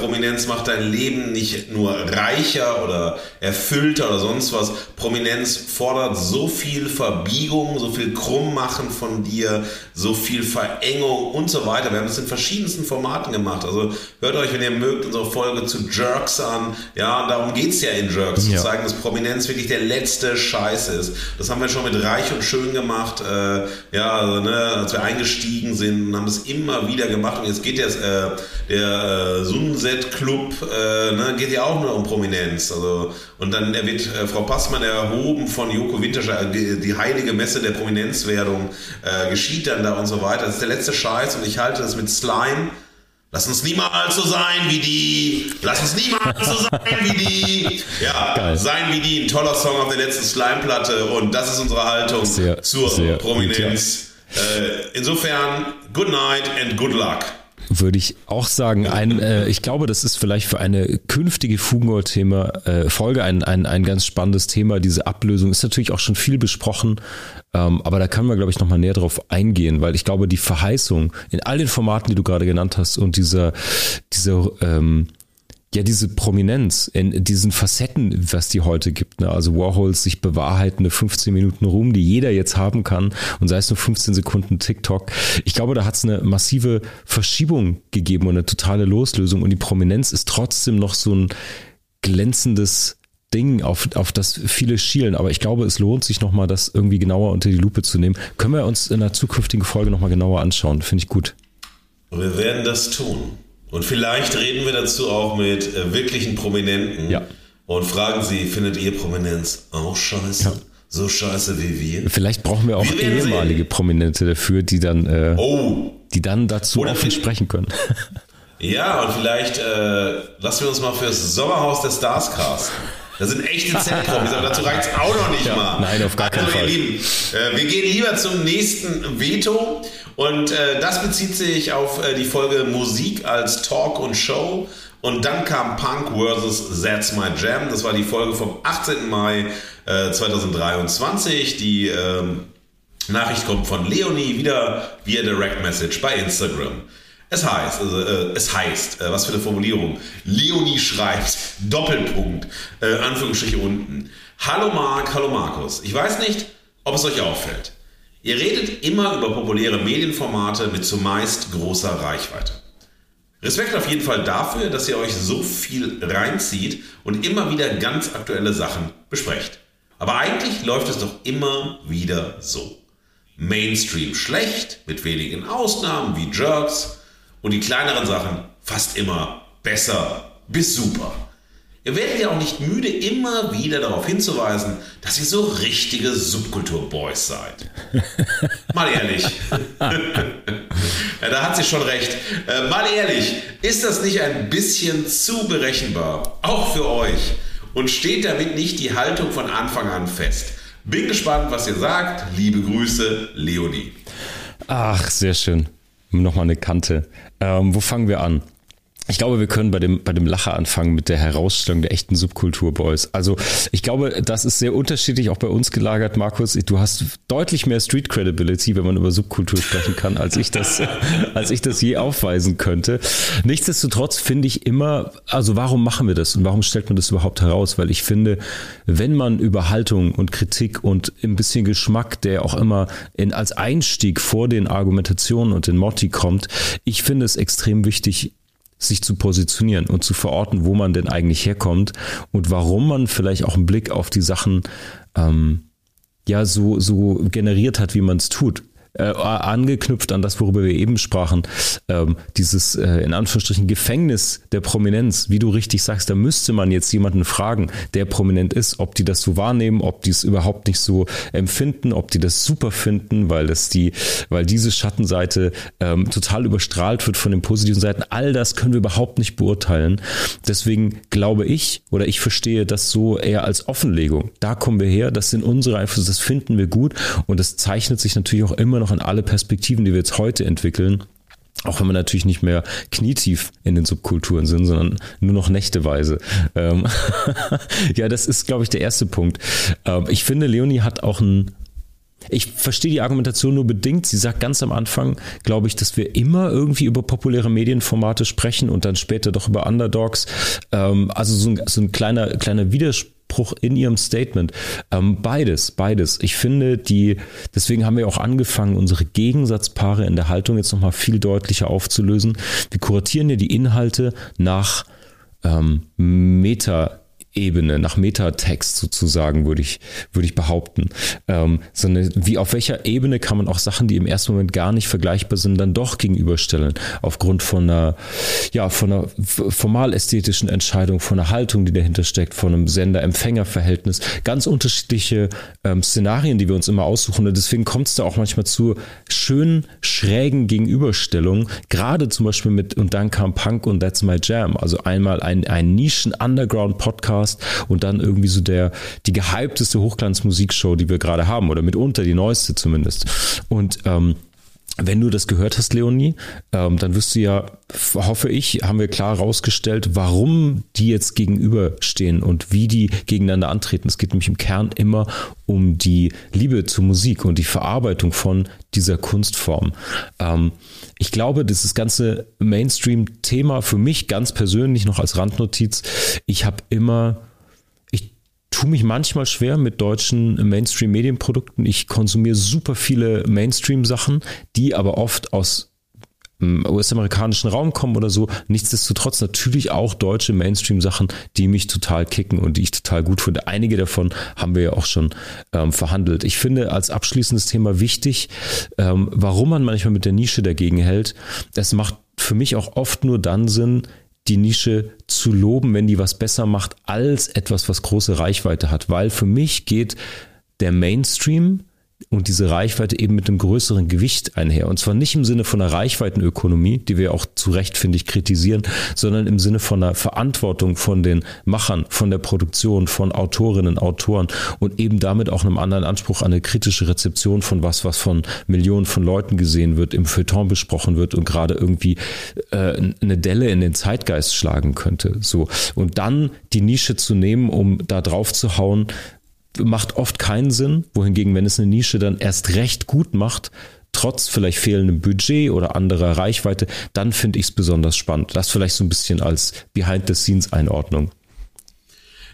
A: Prominenz macht dein Leben nicht nur reicher oder erfüllter oder sonst was. Prominenz fordert so viel Verbiegung, so viel Krummmachen von dir, so viel Verengung und so weiter. Wir haben das in verschiedensten Formaten gemacht. Also hört euch, wenn ihr mögt, unsere Folge zu Jerks an. Ja, darum geht's ja in Jerks, ja. zu zeigen, dass Prominenz wirklich der letzte Scheiß ist. Das haben wir schon mit Reich und Schön gemacht. Äh, ja, also, ne, als wir eingestiegen sind haben das immer wieder gemacht. Und jetzt geht jetzt äh, der äh, Sunset Club, äh, ne, geht ja auch nur um Prominenz. Also, und dann wird äh, Frau Passmann erhoben von Joko Winterscheid, die, die heilige Messe der Prominenzwerdung äh, geschieht dann da und so weiter. Das ist der letzte Scheiß und ich halte das mit Slime. Lass uns niemals so sein wie die. Lass uns niemals so sein wie die. Ja, Geil. sein wie die. Ein toller Song auf der letzten Slime-Platte. Und das ist unsere Haltung sehr, zur sehr Prominenz. Gut, ja. äh, insofern, good night and good luck
B: würde ich auch sagen. Ein, äh, ich glaube, das ist vielleicht für eine künftige Fugengold-Thema äh, Folge ein, ein, ein ganz spannendes Thema. Diese Ablösung ist natürlich auch schon viel besprochen, ähm, aber da kann man, glaube ich, nochmal näher drauf eingehen, weil ich glaube, die Verheißung in all den Formaten, die du gerade genannt hast und dieser, dieser ähm, ja, diese Prominenz in diesen Facetten, was die heute gibt. Ne? Also Warhols sich bewahrheitende 15 Minuten Ruhm, die jeder jetzt haben kann und sei es nur 15 Sekunden TikTok. Ich glaube, da hat es eine massive Verschiebung gegeben und eine totale Loslösung und die Prominenz ist trotzdem noch so ein glänzendes Ding, auf, auf das viele schielen. Aber ich glaube, es lohnt sich nochmal, das irgendwie genauer unter die Lupe zu nehmen. Können wir uns in einer zukünftigen Folge nochmal genauer anschauen. Finde ich gut.
A: Wir werden das tun. Und vielleicht reden wir dazu auch mit äh, wirklichen Prominenten
B: ja.
A: und fragen sie, findet ihr Prominenz auch scheiße? Ja. So scheiße wie wir?
B: Vielleicht brauchen wir auch wir ehemalige sehen. Prominente dafür, die dann, äh, oh. die dann dazu Oder offen sprechen können. [laughs]
A: Ja, und vielleicht äh, lassen wir uns mal fürs Sommerhaus der Stars casten. Das sind echte Z-Promis, aber dazu reicht es auch noch nicht ja, mal.
B: Nein, auf gar keinen also, Fall.
A: Lieben, äh, wir gehen lieber zum nächsten Veto. Und äh, das bezieht sich auf äh, die Folge Musik als Talk und Show. Und dann kam Punk vs. That's My Jam. Das war die Folge vom 18. Mai 2023. Äh, die ähm, Nachricht kommt von Leonie wieder via Direct Message bei Instagram. Es heißt, also, äh, es heißt, äh, was für eine Formulierung. Leonie schreibt, Doppelpunkt, äh, Anführungsstriche unten. Hallo Marc, hallo Markus. Ich weiß nicht, ob es euch auffällt. Ihr redet immer über populäre Medienformate mit zumeist großer Reichweite. Respekt auf jeden Fall dafür, dass ihr euch so viel reinzieht und immer wieder ganz aktuelle Sachen besprecht. Aber eigentlich läuft es doch immer wieder so. Mainstream schlecht, mit wenigen Ausnahmen wie Jerks, und die kleineren Sachen fast immer besser bis super. Ihr werdet ja auch nicht müde, immer wieder darauf hinzuweisen, dass ihr so richtige Subkultur-Boys seid. [laughs] Mal ehrlich. [laughs] ja, da hat sie schon recht. Äh, mal ehrlich, ist das nicht ein bisschen zu berechenbar? Auch für euch. Und steht damit nicht die Haltung von Anfang an fest? Bin gespannt, was ihr sagt. Liebe Grüße, Leonie.
B: Ach, sehr schön. Nochmal eine Kante. Ähm, wo fangen wir an? Ich glaube, wir können bei dem, bei dem Lacher anfangen mit der Herausstellung der echten Subkultur-Boys. Also ich glaube, das ist sehr unterschiedlich auch bei uns gelagert, Markus. Du hast deutlich mehr Street Credibility, wenn man über Subkultur sprechen kann, als ich das, [laughs] als ich das je aufweisen könnte. Nichtsdestotrotz finde ich immer, also warum machen wir das und warum stellt man das überhaupt heraus? Weil ich finde, wenn man über Haltung und Kritik und ein bisschen Geschmack, der auch immer in, als Einstieg vor den Argumentationen und den Motti kommt, ich finde es extrem wichtig, sich zu positionieren und zu verorten, wo man denn eigentlich herkommt und warum man vielleicht auch einen Blick auf die Sachen ähm, ja so, so generiert hat, wie man es tut äh, angeknüpft an das, worüber wir eben sprachen, ähm, dieses äh, in Anführungsstrichen Gefängnis der Prominenz, wie du richtig sagst, da müsste man jetzt jemanden fragen, der prominent ist, ob die das so wahrnehmen, ob die es überhaupt nicht so empfinden, ob die das super finden, weil das die, weil diese Schattenseite ähm, total überstrahlt wird von den positiven Seiten. All das können wir überhaupt nicht beurteilen. Deswegen glaube ich oder ich verstehe das so eher als Offenlegung. Da kommen wir her, das sind unsere Einflüsse, das finden wir gut und das zeichnet sich natürlich auch immer noch in alle Perspektiven, die wir jetzt heute entwickeln, auch wenn wir natürlich nicht mehr knietief in den Subkulturen sind, sondern nur noch nächteweise. Ähm [laughs] ja, das ist, glaube ich, der erste Punkt. Ähm, ich finde, Leonie hat auch ein ich verstehe die Argumentation nur bedingt. Sie sagt ganz am Anfang, glaube ich, dass wir immer irgendwie über populäre Medienformate sprechen und dann später doch über Underdogs. Ähm, also so ein, so ein kleiner, kleiner Widerspruch Widerspruch in ihrem Statement. Ähm, beides, beides. Ich finde, die, deswegen haben wir auch angefangen, unsere Gegensatzpaare in der Haltung jetzt nochmal viel deutlicher aufzulösen. Wir kuratieren ja die Inhalte nach ähm, Meta- Ebene, nach Metatext sozusagen, würde ich, würde ich behaupten. Ähm, sondern wie auf welcher Ebene kann man auch Sachen, die im ersten Moment gar nicht vergleichbar sind, dann doch gegenüberstellen, aufgrund von einer, ja, von einer formal ästhetischen Entscheidung, von einer Haltung, die dahinter steckt, von einem Sender-Empfänger-Verhältnis. Ganz unterschiedliche ähm, Szenarien, die wir uns immer aussuchen. Und deswegen kommt es da auch manchmal zu schönen, schrägen Gegenüberstellungen, gerade zum Beispiel mit Und dann kam Punk und That's My Jam. Also einmal ein, ein Nischen-Underground-Podcast, Podcast und dann irgendwie so der, die gehypteste Hochglanzmusikshow, die wir gerade haben oder mitunter die neueste zumindest. Und ähm, wenn du das gehört hast, Leonie, ähm, dann wirst du ja, hoffe ich, haben wir klar herausgestellt, warum die jetzt gegenüberstehen und wie die gegeneinander antreten. Es geht nämlich im Kern immer um die Liebe zur Musik und die Verarbeitung von dieser Kunstform. Ähm, ich glaube, das ganze Mainstream-Thema für mich ganz persönlich noch als Randnotiz, ich habe immer tue mich manchmal schwer mit deutschen Mainstream-Medienprodukten. Ich konsumiere super viele Mainstream-Sachen, die aber oft aus US-amerikanischen Raum kommen oder so. Nichtsdestotrotz natürlich auch deutsche Mainstream-Sachen, die mich total kicken und die ich total gut finde. Einige davon haben wir ja auch schon ähm, verhandelt. Ich finde als abschließendes Thema wichtig, ähm, warum man manchmal mit der Nische dagegen hält. Es macht für mich auch oft nur dann Sinn, die Nische zu loben, wenn die was besser macht als etwas, was große Reichweite hat. Weil für mich geht der Mainstream und diese Reichweite eben mit einem größeren Gewicht einher. Und zwar nicht im Sinne von einer Reichweitenökonomie, die wir auch zu Recht, finde ich, kritisieren, sondern im Sinne von einer Verantwortung von den Machern, von der Produktion, von Autorinnen, Autoren und eben damit auch einem anderen Anspruch an eine kritische Rezeption von was, was von Millionen von Leuten gesehen wird, im Feuilleton besprochen wird und gerade irgendwie äh, eine Delle in den Zeitgeist schlagen könnte. So. Und dann die Nische zu nehmen, um da drauf zu hauen, macht oft keinen Sinn, wohingegen, wenn es eine Nische dann erst recht gut macht, trotz vielleicht fehlendem Budget oder anderer Reichweite, dann finde ich es besonders spannend. Das vielleicht so ein bisschen als Behind-the-Scenes-Einordnung.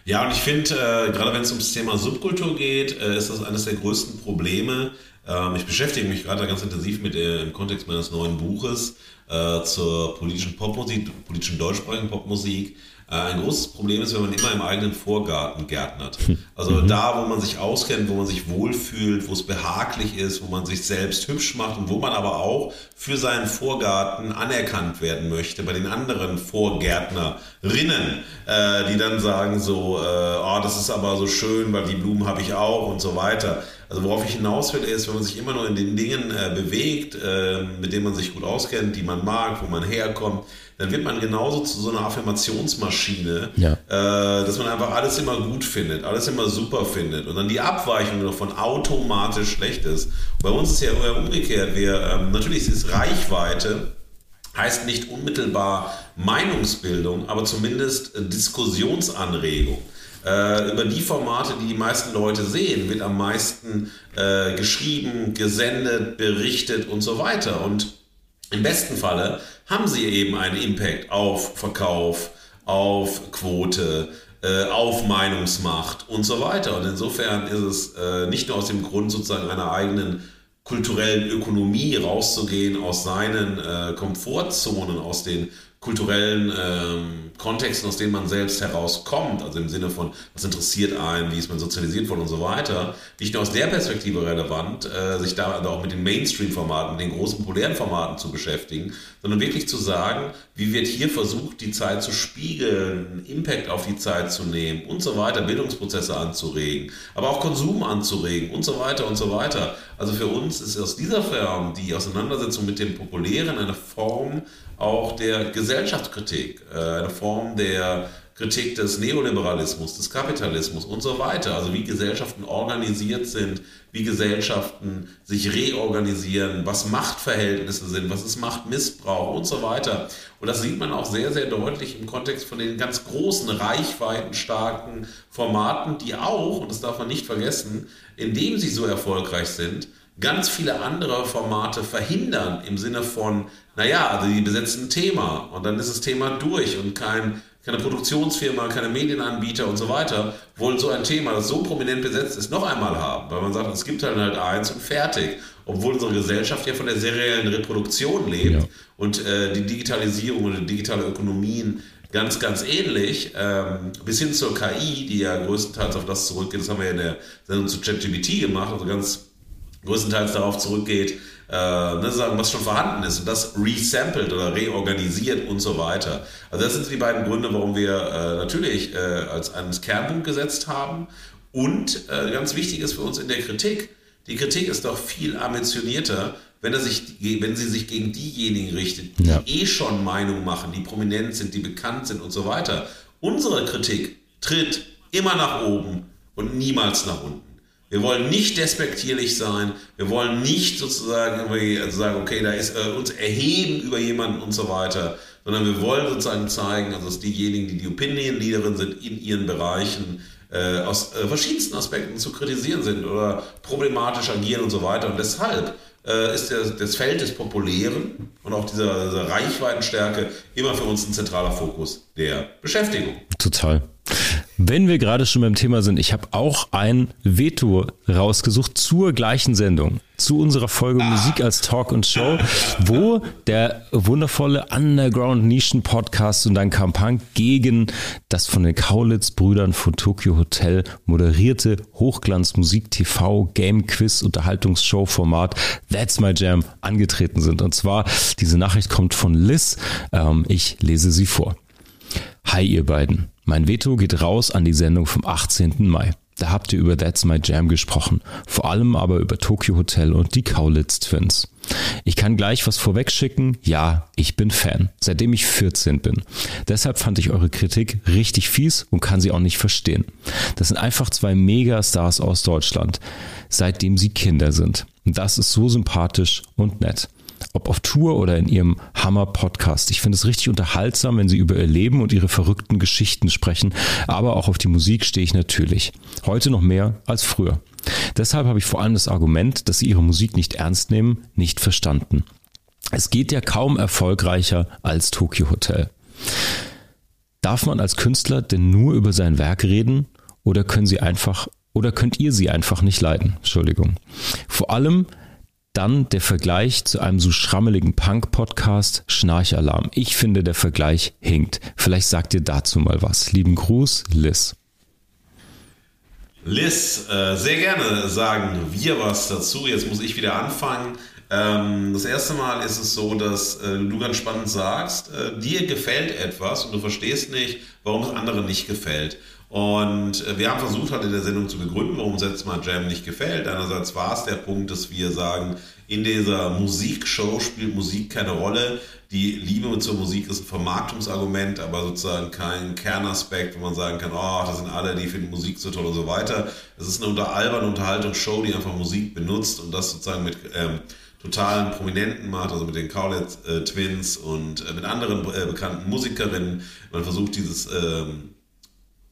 A: Ja, und ich finde, äh, gerade wenn es ums Thema Subkultur geht, äh, ist das eines der größten Probleme. Ähm, ich beschäftige mich gerade ganz intensiv mit äh, im Kontext meines neuen Buches äh, zur politischen Popmusik, politischen deutschsprachigen Popmusik, ein großes Problem ist, wenn man immer im eigenen Vorgarten gärtnert. Hm. Also mhm. da, wo man sich auskennt, wo man sich wohlfühlt, wo es behaglich ist, wo man sich selbst hübsch macht und wo man aber auch für seinen Vorgarten anerkannt werden möchte bei den anderen Vorgärtnerinnen, äh, die dann sagen so, äh, oh, das ist aber so schön, weil die Blumen habe ich auch und so weiter. Also worauf ich hinaus will, ist, wenn man sich immer nur in den Dingen äh, bewegt, äh, mit denen man sich gut auskennt, die man mag, wo man herkommt, dann wird man genauso zu so einer Affirmationsmaschine, ja. äh, dass man einfach alles immer gut findet, alles immer super findet und dann die Abweichung davon automatisch schlecht ist. bei uns ist ja umgekehrt. Wir, ähm, natürlich ist Reichweite heißt nicht unmittelbar Meinungsbildung, aber zumindest Diskussionsanregung. Äh, über die Formate, die die meisten Leute sehen, wird am meisten äh, geschrieben, gesendet, berichtet und so weiter. Und im besten Falle haben sie eben einen Impact auf Verkauf, auf Quote, äh, auf Meinungsmacht und so weiter. Und insofern ist es äh, nicht nur aus dem Grund sozusagen einer eigenen kulturellen Ökonomie rauszugehen, aus seinen äh, Komfortzonen, aus den kulturellen ähm, Kontexten, aus denen man selbst herauskommt, also im Sinne von, was interessiert einen, wie ist man sozialisiert worden und so weiter, nicht nur aus der Perspektive relevant, äh, sich da auch mit den Mainstream-Formaten, den großen populären Formaten zu beschäftigen, sondern wirklich zu sagen, wie wird hier versucht, die Zeit zu spiegeln, Impact auf die Zeit zu nehmen und so weiter, Bildungsprozesse anzuregen, aber auch Konsum anzuregen und so weiter und so weiter. Also für uns ist aus dieser Form die Auseinandersetzung mit dem Populären eine Form auch der Gesellschaftskritik, äh, eine Form der Kritik des Neoliberalismus, des Kapitalismus und so weiter. Also wie Gesellschaften organisiert sind, wie Gesellschaften sich reorganisieren, was Machtverhältnisse sind, was ist Machtmissbrauch und so weiter. Und das sieht man auch sehr, sehr deutlich im Kontext von den ganz großen, reichweitenstarken Formaten, die auch, und das darf man nicht vergessen, indem sie so erfolgreich sind, ganz viele andere Formate verhindern im Sinne von, naja, also die besetzen ein Thema und dann ist das Thema durch und kein, keine Produktionsfirma, keine Medienanbieter und so weiter wollen so ein Thema, das so prominent besetzt ist, noch einmal haben, weil man sagt, es gibt halt halt eins und fertig. Obwohl unsere Gesellschaft ja von der seriellen Reproduktion lebt ja. und äh, die Digitalisierung und die digitale Ökonomien ganz, ganz ähnlich, ähm, bis hin zur KI, die ja größtenteils auf das zurückgeht, das haben wir ja in der Sendung zu ChatGPT gemacht, also ganz größtenteils darauf zurückgeht, äh, ne, sagen, was schon vorhanden ist und das resampled oder reorganisiert und so weiter. Also das sind die beiden Gründe, warum wir äh, natürlich äh, als einen Kernpunkt gesetzt haben. Und äh, ganz wichtig ist für uns in der Kritik, die Kritik ist doch viel ambitionierter, wenn, er sich, wenn sie sich gegen diejenigen richtet, die ja. eh schon Meinung machen, die prominent sind, die bekannt sind und so weiter. Unsere Kritik tritt immer nach oben und niemals nach unten. Wir wollen nicht despektierlich sein. Wir wollen nicht sozusagen irgendwie sagen, okay, da ist äh, uns erheben über jemanden und so weiter, sondern wir wollen sozusagen zeigen, also dass diejenigen, die die Opinion Leaderin sind in ihren Bereichen, äh, aus äh, verschiedensten Aspekten zu kritisieren sind oder problematisch agieren und so weiter. Und deshalb äh, ist der, das Feld des Populären und auch dieser, dieser Reichweitenstärke immer für uns ein zentraler Fokus der Beschäftigung.
B: Total. Wenn wir gerade schon beim Thema sind, ich habe auch ein Veto rausgesucht zur gleichen Sendung, zu unserer Folge ah. Musik als Talk und Show, wo der wundervolle Underground Nischen Podcast und ein Kampagne gegen das von den Kaulitz-Brüdern von Tokyo Hotel moderierte Hochglanz-Musik TV Game Quiz Unterhaltungsshow Format That's My Jam angetreten sind. Und zwar, diese Nachricht kommt von Liz. Ähm, ich lese sie vor. Hi ihr beiden. Mein Veto geht raus an die Sendung vom 18. Mai. Da habt ihr über That's My Jam gesprochen, vor allem aber über Tokyo Hotel und die Kaulitz Twins. Ich kann gleich was vorwegschicken. Ja, ich bin Fan, seitdem ich 14 bin. Deshalb fand ich eure Kritik richtig fies und kann sie auch nicht verstehen. Das sind einfach zwei Megastars aus Deutschland, seitdem sie Kinder sind. Und das ist so sympathisch und nett ob auf Tour oder in ihrem Hammer-Podcast. Ich finde es richtig unterhaltsam, wenn sie über ihr Leben und ihre verrückten Geschichten sprechen, aber auch auf die Musik stehe ich natürlich. Heute noch mehr als früher. Deshalb habe ich vor allem das Argument, dass sie ihre Musik nicht ernst nehmen, nicht verstanden. Es geht ja kaum erfolgreicher als Tokyo Hotel. Darf man als Künstler denn nur über sein Werk reden oder können sie einfach oder könnt ihr sie einfach nicht leiden? Entschuldigung. Vor allem dann der Vergleich zu einem so schrammeligen Punk-Podcast Schnarchalarm. Ich finde, der Vergleich hinkt. Vielleicht sagt ihr dazu mal was. Lieben Gruß, Liz.
A: Liz, äh, sehr gerne sagen wir was dazu. Jetzt muss ich wieder anfangen. Ähm, das erste Mal ist es so, dass äh, du ganz spannend sagst, äh, dir gefällt etwas und du verstehst nicht, warum es anderen nicht gefällt. Und äh, wir haben versucht, halt in der Sendung zu begründen, warum uns jetzt mal Jam nicht gefällt. Einerseits war es der Punkt, dass wir sagen, in dieser Musikshow spielt Musik keine Rolle. Die Liebe zur Musik ist ein Vermarktungsargument, aber sozusagen kein Kernaspekt, wo man sagen kann, oh, das sind alle, die finden Musik so toll und so weiter. Es ist eine unter alberne Unterhaltungsshow, die einfach Musik benutzt und das sozusagen mit ähm, totalen Prominenten macht, also mit den Cowlett äh, Twins und äh, mit anderen äh, bekannten Musikerinnen. Man versucht dieses ähm,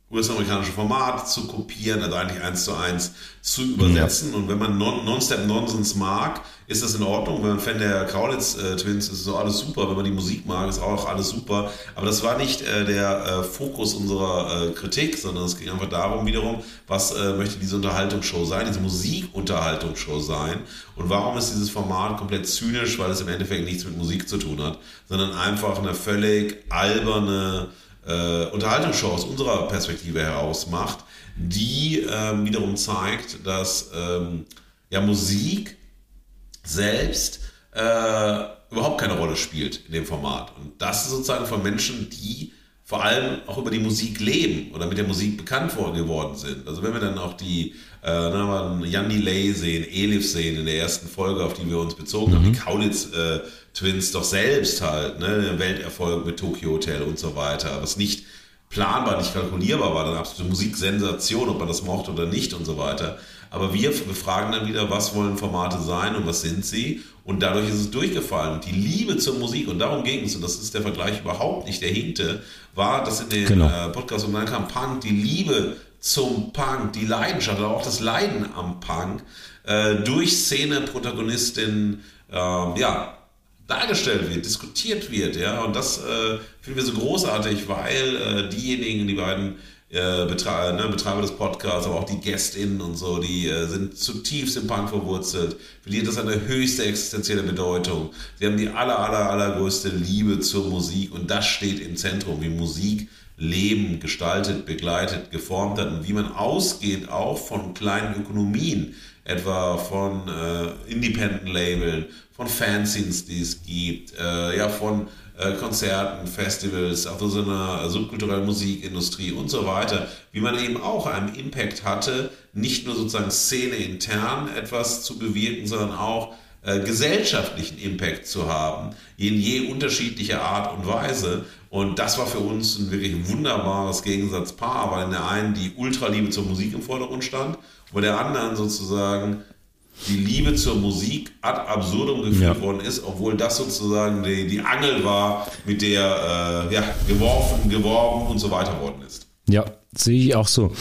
A: US-amerikanische Format zu kopieren, also eigentlich eins zu eins zu übersetzen. Ja. Und wenn man Non-Step-Nonsense mag, ist das in Ordnung. Wenn man Fan der Kaulitz-Twins ist, ist so alles super. Wenn man die Musik mag, ist auch alles super. Aber das war nicht äh, der äh, Fokus unserer äh, Kritik, sondern es ging einfach darum wiederum, was äh, möchte diese Unterhaltungsshow sein, diese Musikunterhaltungsshow sein. Und warum ist dieses Format komplett zynisch, weil es im Endeffekt nichts mit Musik zu tun hat, sondern einfach eine völlig alberne äh, Unterhaltungsshow aus unserer Perspektive heraus macht, die äh, wiederum zeigt, dass ähm, ja, Musik selbst äh, überhaupt keine Rolle spielt in dem Format. Und das ist sozusagen von Menschen, die vor allem auch über die Musik leben oder mit der Musik bekannt geworden sind. Also wenn wir dann auch die äh, Jan Delay sehen, Elif sehen in der ersten Folge, auf die wir uns bezogen mhm. haben, die Kaulitz äh, Twins doch selbst halt, ne, Welterfolg mit Tokyo Hotel und so weiter, was nicht planbar, nicht kalkulierbar war, dann absolute Musiksensation, ob man das mochte oder nicht und so weiter. Aber wir befragen dann wieder, was wollen Formate sein und was sind sie? Und dadurch ist es durchgefallen. Die Liebe zur Musik, und darum ging es, und das ist der Vergleich überhaupt nicht, der hinkte, war, dass in den genau. äh, Podcast und dann kam Punk, die Liebe zum Punk, die Leidenschaft, aber auch das Leiden am Punk, äh, durch Szene-Protagonistin, äh, ja, dargestellt wird, diskutiert wird, ja, und das äh, finden wir so großartig, weil äh, diejenigen, die beiden äh, Betreiber, ne, Betreiber des Podcasts, aber auch die GästInnen und so, die äh, sind zutiefst im Punk verwurzelt. Für die hat das eine höchste existenzielle Bedeutung. Sie haben die aller, aller, allergrößte Liebe zur Musik und das steht im Zentrum, wie Musik Leben gestaltet, begleitet, geformt hat und wie man ausgeht auch von kleinen Ökonomien, etwa von äh, Independent-Labeln, von Fanzines, die es gibt, äh, ja, von äh, Konzerten, Festivals, also so einer subkulturellen Musikindustrie und so weiter, wie man eben auch einen Impact hatte, nicht nur sozusagen Szene intern etwas zu bewirken, sondern auch äh, gesellschaftlichen Impact zu haben, in je unterschiedlicher Art und Weise. Und das war für uns ein wirklich wunderbares Gegensatzpaar, weil in der einen die Ultraliebe zur Musik im Vordergrund stand wo der anderen sozusagen die Liebe zur Musik ad absurdum geführt ja. worden ist, obwohl das sozusagen die, die Angel war, mit der äh, ja, geworfen, geworben und so weiter worden ist.
B: Ja, sehe ich auch so.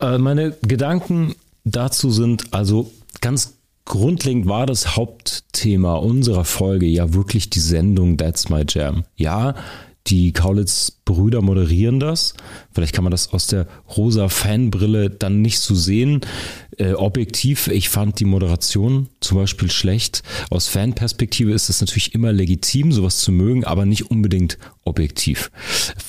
B: Äh, meine Gedanken dazu sind also ganz grundlegend war das Hauptthema unserer Folge ja wirklich die Sendung That's My Jam. Ja, die Kaulitz-Brüder moderieren das. Vielleicht kann man das aus der rosa Fanbrille dann nicht so sehen. Äh, objektiv, ich fand die Moderation zum Beispiel schlecht. Aus Fanperspektive ist es natürlich immer legitim, sowas zu mögen, aber nicht unbedingt objektiv.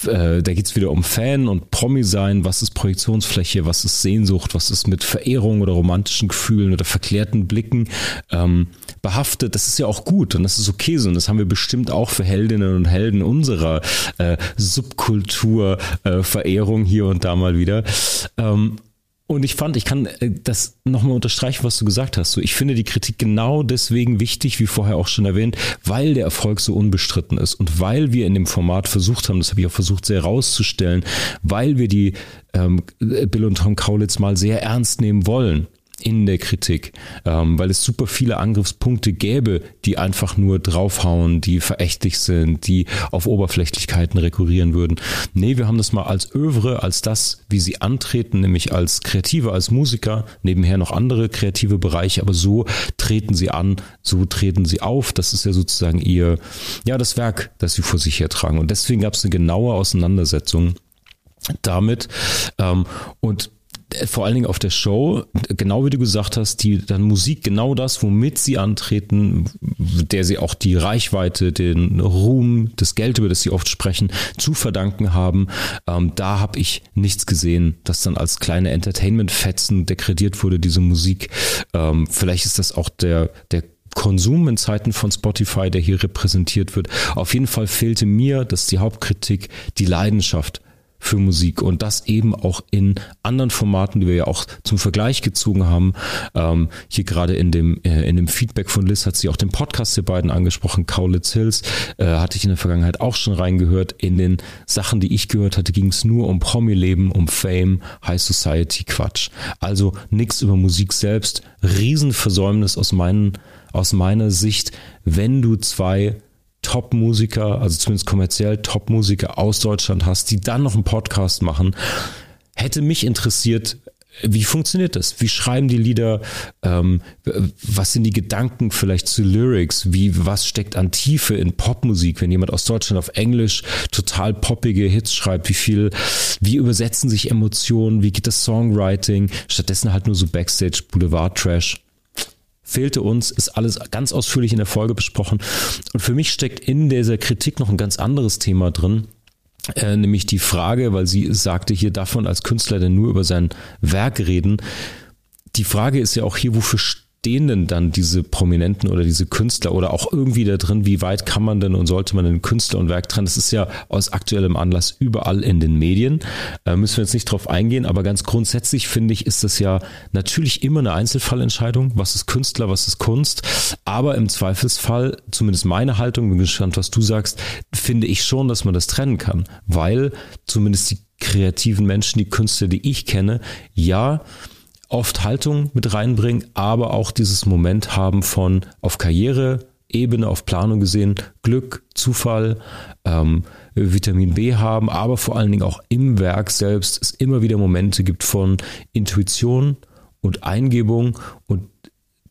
B: Äh, da geht's wieder um Fan und Promi sein. Was ist Projektionsfläche? Was ist Sehnsucht? Was ist mit Verehrung oder romantischen Gefühlen oder verklärten Blicken ähm, behaftet? Das ist ja auch gut und das ist okay so. Und das haben wir bestimmt auch für Heldinnen und Helden unserer äh, Subkultur äh, Verehrung hier und da mal wieder. Ähm, und ich fand, ich kann äh, das nochmal unterstreichen, was du gesagt hast. So, ich finde die Kritik genau deswegen wichtig, wie vorher auch schon erwähnt, weil der Erfolg so unbestritten ist und weil wir in dem Format versucht haben, das habe ich auch versucht sehr herauszustellen, weil wir die ähm, Bill und Tom Kaulitz mal sehr ernst nehmen wollen in der Kritik, ähm, weil es super viele Angriffspunkte gäbe, die einfach nur draufhauen, die verächtlich sind, die auf Oberflächlichkeiten rekurrieren würden. Nee, wir haben das mal als Övre, als das, wie sie antreten, nämlich als Kreative, als Musiker, nebenher noch andere kreative Bereiche, aber so treten sie an, so treten sie auf. Das ist ja sozusagen ihr, ja, das Werk, das sie vor sich hertragen. Und deswegen gab es eine genaue Auseinandersetzung damit. Ähm, und vor allen Dingen auf der Show, genau wie du gesagt hast, die dann Musik genau das, womit sie antreten, der sie auch die Reichweite, den Ruhm, das Geld, über das sie oft sprechen, zu verdanken haben. Ähm, da habe ich nichts gesehen, das dann als kleine Entertainment-Fetzen dekrediert wurde, diese Musik. Ähm, vielleicht ist das auch der, der Konsum in Zeiten von Spotify, der hier repräsentiert wird. Auf jeden Fall fehlte mir, das ist die Hauptkritik, die Leidenschaft für Musik und das eben auch in anderen Formaten, die wir ja auch zum Vergleich gezogen haben. Ähm, hier gerade in dem, äh, in dem Feedback von Liz hat sie auch den Podcast der beiden angesprochen, Kaulitz Hills, äh, hatte ich in der Vergangenheit auch schon reingehört. In den Sachen, die ich gehört hatte, ging es nur um Promi-Leben, um Fame, High Society Quatsch. Also nichts über Musik selbst. Riesenversäumnis aus meinen aus meiner Sicht, wenn du zwei Top-Musiker, also zumindest kommerziell Top-Musiker aus Deutschland hast, die dann noch einen Podcast machen, hätte mich interessiert, wie funktioniert das? Wie schreiben die Lieder? Ähm, was sind die Gedanken vielleicht zu Lyrics? Wie, was steckt an Tiefe in Popmusik, wenn jemand aus Deutschland auf Englisch total poppige Hits schreibt? Wie viel, wie übersetzen sich Emotionen? Wie geht das Songwriting? Stattdessen halt nur so Backstage Boulevard Trash fehlte uns, ist alles ganz ausführlich in der Folge besprochen. Und für mich steckt in dieser Kritik noch ein ganz anderes Thema drin. Äh, nämlich die Frage, weil sie sagte, hier man als Künstler denn nur über sein Werk reden. Die Frage ist ja auch hier, wofür stehen denn dann diese Prominenten oder diese Künstler oder auch irgendwie da drin, wie weit kann man denn und sollte man denn Künstler und Werk trennen? Das ist ja aus aktuellem Anlass überall in den Medien. Äh, müssen wir jetzt nicht drauf eingehen, aber ganz grundsätzlich finde ich, ist das ja natürlich immer eine Einzelfallentscheidung. Was ist Künstler, was ist Kunst? Aber im Zweifelsfall, zumindest meine Haltung, bin gespannt, was du sagst, finde ich schon, dass man das trennen kann, weil zumindest die kreativen Menschen, die Künstler, die ich kenne, ja, oft Haltung mit reinbringen, aber auch dieses Moment haben von auf Karriereebene, auf Planung gesehen, Glück, Zufall, ähm, Vitamin B haben, aber vor allen Dingen auch im Werk selbst es immer wieder Momente gibt von Intuition und Eingebung und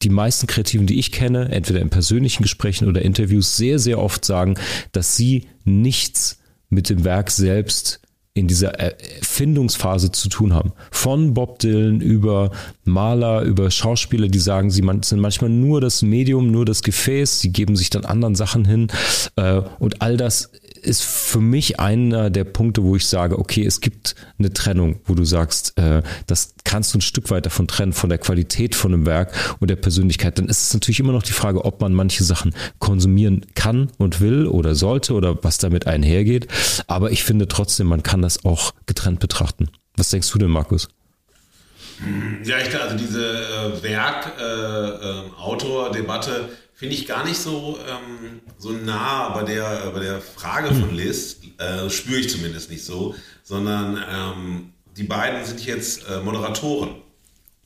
B: die meisten Kreativen, die ich kenne, entweder in persönlichen Gesprächen oder Interviews, sehr, sehr oft sagen, dass sie nichts mit dem Werk selbst in dieser Erfindungsphase zu tun haben. Von Bob Dylan über Maler, über Schauspieler, die sagen, sie sind manchmal nur das Medium, nur das Gefäß, sie geben sich dann anderen Sachen hin äh, und all das ist für mich einer der Punkte, wo ich sage, okay, es gibt eine Trennung, wo du sagst, äh, das kannst du ein Stück weit davon trennen, von der Qualität von einem Werk und der Persönlichkeit. Dann ist es natürlich immer noch die Frage, ob man manche Sachen konsumieren kann und will oder sollte oder was damit einhergeht. Aber ich finde trotzdem, man kann das auch getrennt betrachten. Was denkst du denn, Markus?
A: Ja, ich glaube, also diese äh, Werk-Autor-Debatte äh, äh, finde ich gar nicht so, ähm, so nah bei der, bei der Frage von hm. Liz, äh, spüre ich zumindest nicht so, sondern ähm, die beiden sind jetzt äh, Moderatoren.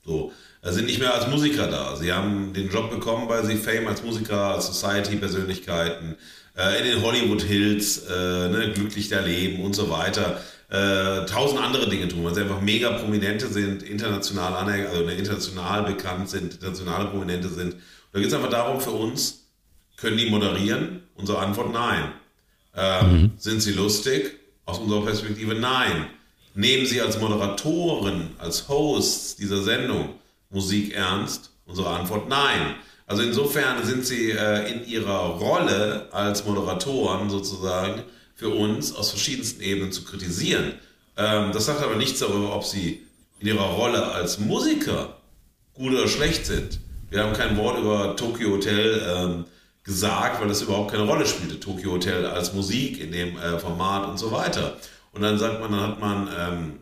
A: So, äh, sind nicht mehr als Musiker da. Sie haben den Job bekommen bei sie Fame als Musiker, als Society-Persönlichkeiten, äh, in den Hollywood Hills, äh, ne, glücklich da leben und so weiter. Äh, tausend andere Dinge tun, weil sie einfach mega Prominente sind, international also international bekannt sind, internationale Prominente sind. Da geht es einfach darum für uns, können die moderieren? Unsere Antwort nein. Ähm, mhm. Sind sie lustig? Aus unserer Perspektive nein. Nehmen Sie als Moderatoren, als Hosts dieser Sendung Musik ernst? Unsere Antwort nein. Also insofern sind Sie äh, in Ihrer Rolle als Moderatoren sozusagen für uns aus verschiedensten Ebenen zu kritisieren. Ähm, das sagt aber nichts darüber, ob Sie in Ihrer Rolle als Musiker gut oder schlecht sind. Wir haben kein Wort über Tokyo Hotel ähm, gesagt, weil das überhaupt keine Rolle spielte. Tokyo Hotel als Musik in dem äh, Format und so weiter. Und dann sagt man, dann hat man ähm,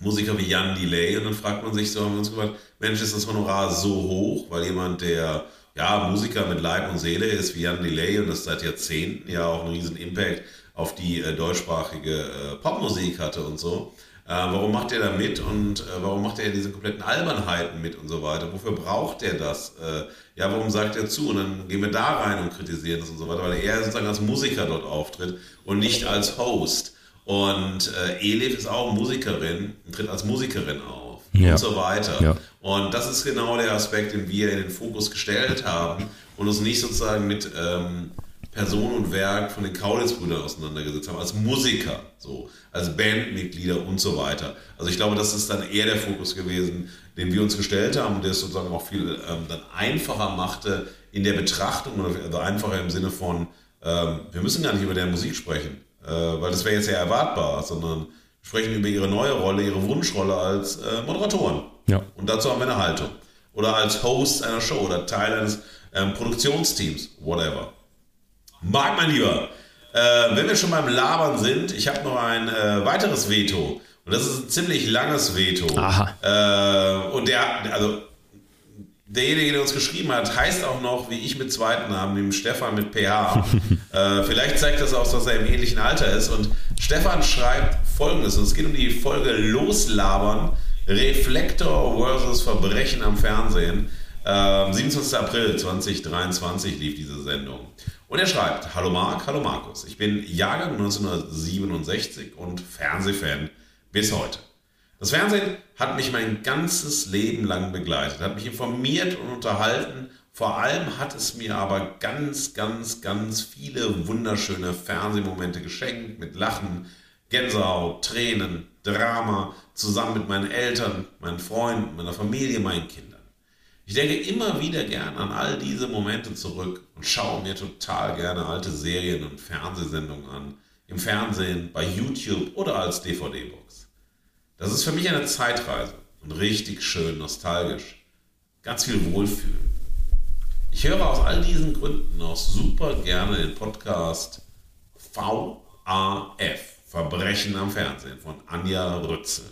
A: Musiker wie Jan Delay und dann fragt man sich so, haben wir uns gefragt, Mensch, ist das Honorar so hoch, weil jemand, der ja Musiker mit Leib und Seele ist wie Jan Delay und das seit Jahrzehnten ja auch einen riesen Impact auf die äh, deutschsprachige äh, Popmusik hatte und so. Äh, warum macht er da mit und äh, warum macht er diese kompletten Albernheiten mit und so weiter? Wofür braucht er das? Äh, ja, warum sagt er zu? Und dann gehen wir da rein und kritisieren das und so weiter, weil er sozusagen als Musiker dort auftritt und nicht als Host. Und äh, Elif ist auch Musikerin und tritt als Musikerin auf ja. und so weiter. Ja. Und das ist genau der Aspekt, den wir in den Fokus gestellt haben und uns nicht sozusagen mit ähm, Person und Werk von den Kaulitz-Brüdern auseinandergesetzt haben, als Musiker, so, als Bandmitglieder und so weiter. Also ich glaube, das ist dann eher der Fokus gewesen, den wir uns gestellt haben und der es sozusagen auch viel ähm, dann einfacher machte in der Betrachtung oder also einfacher im Sinne von, ähm, wir müssen gar nicht über deren Musik sprechen, äh, weil das wäre jetzt ja erwartbar, sondern sprechen über ihre neue Rolle, ihre Wunschrolle als äh, Moderatoren. Ja. Und dazu haben wir eine Haltung. Oder als Host einer Show oder Teil eines ähm, Produktionsteams, whatever. Marc, mein Lieber, äh, wenn wir schon beim Labern sind, ich habe noch ein äh, weiteres Veto. Und das ist ein ziemlich langes Veto. Aha. Äh, und der, also derjenige, der uns geschrieben hat, heißt auch noch, wie ich mit zweiten Namen, dem Stefan mit PH. [laughs] äh, vielleicht zeigt das auch, dass er im ähnlichen Alter ist. Und Stefan schreibt folgendes: und Es geht um die Folge Loslabern, Reflektor versus Verbrechen am Fernsehen. Äh, 27. April 2023 lief diese Sendung. Und er schreibt, hallo Marc, hallo Markus, ich bin Jahrgang 1967 und Fernsehfan bis heute. Das Fernsehen hat mich mein ganzes Leben lang begleitet, hat mich informiert und unterhalten. Vor allem hat es mir aber ganz, ganz, ganz viele wunderschöne Fernsehmomente geschenkt mit Lachen, Gänsehaut, Tränen, Drama, zusammen mit meinen Eltern, meinen Freunden, meiner Familie, meinen Kindern. Ich denke immer wieder gern an all diese Momente zurück und schaue mir total gerne alte Serien und Fernsehsendungen an. Im Fernsehen, bei YouTube oder als DVD-Box. Das ist für mich eine Zeitreise und richtig schön nostalgisch. Ganz viel Wohlfühlen. Ich höre aus all diesen Gründen auch super gerne den Podcast VAF, Verbrechen am Fernsehen von Anja Rützel.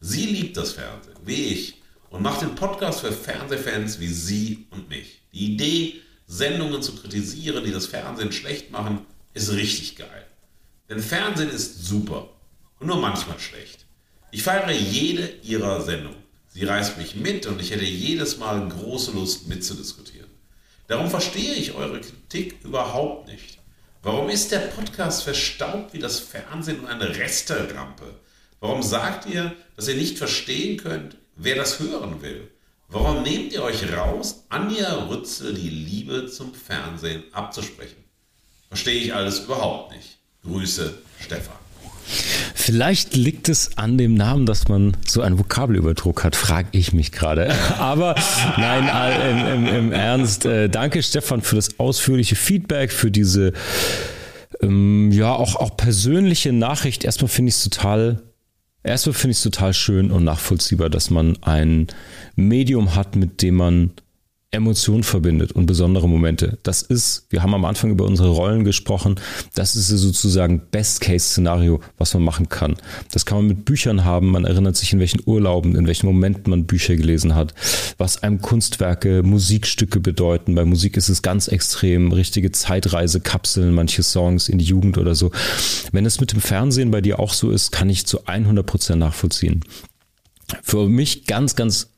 A: Sie liebt das Fernsehen, wie ich und macht den Podcast für Fernsehfans wie Sie und mich. Die Idee, Sendungen zu kritisieren, die das Fernsehen schlecht machen, ist richtig geil. Denn Fernsehen ist super und nur manchmal schlecht. Ich feiere jede Ihrer Sendungen. Sie reißt mich mit und ich hätte jedes Mal große Lust mitzudiskutieren. Darum verstehe ich eure Kritik überhaupt nicht. Warum ist der Podcast verstaubt wie das Fernsehen und eine Resterampe? Warum sagt ihr, dass ihr nicht verstehen könnt, wer das hören will. Warum nehmt ihr euch raus, Anja Rützel die Liebe zum Fernsehen abzusprechen? Verstehe ich alles überhaupt nicht. Grüße, Stefan.
B: Vielleicht liegt es an dem Namen, dass man so einen Vokabelüberdruck hat, frage ich mich gerade. [laughs] Aber nein, im, im, im Ernst, äh, danke Stefan für das ausführliche Feedback, für diese ähm, ja auch, auch persönliche Nachricht. Erstmal finde ich es total Erstmal finde ich es total schön und nachvollziehbar, dass man ein Medium hat, mit dem man Emotionen verbindet und besondere Momente. Das ist, wir haben am Anfang über unsere Rollen gesprochen, das ist sozusagen Best-Case-Szenario, was man machen kann. Das kann man mit Büchern haben, man erinnert sich, in welchen Urlauben, in welchen Momenten man Bücher gelesen hat, was einem Kunstwerke, Musikstücke bedeuten. Bei Musik ist es ganz extrem, richtige Zeitreisekapseln, manche Songs in die Jugend oder so. Wenn es mit dem Fernsehen bei dir auch so ist, kann ich zu 100 Prozent nachvollziehen. Für mich ganz, ganz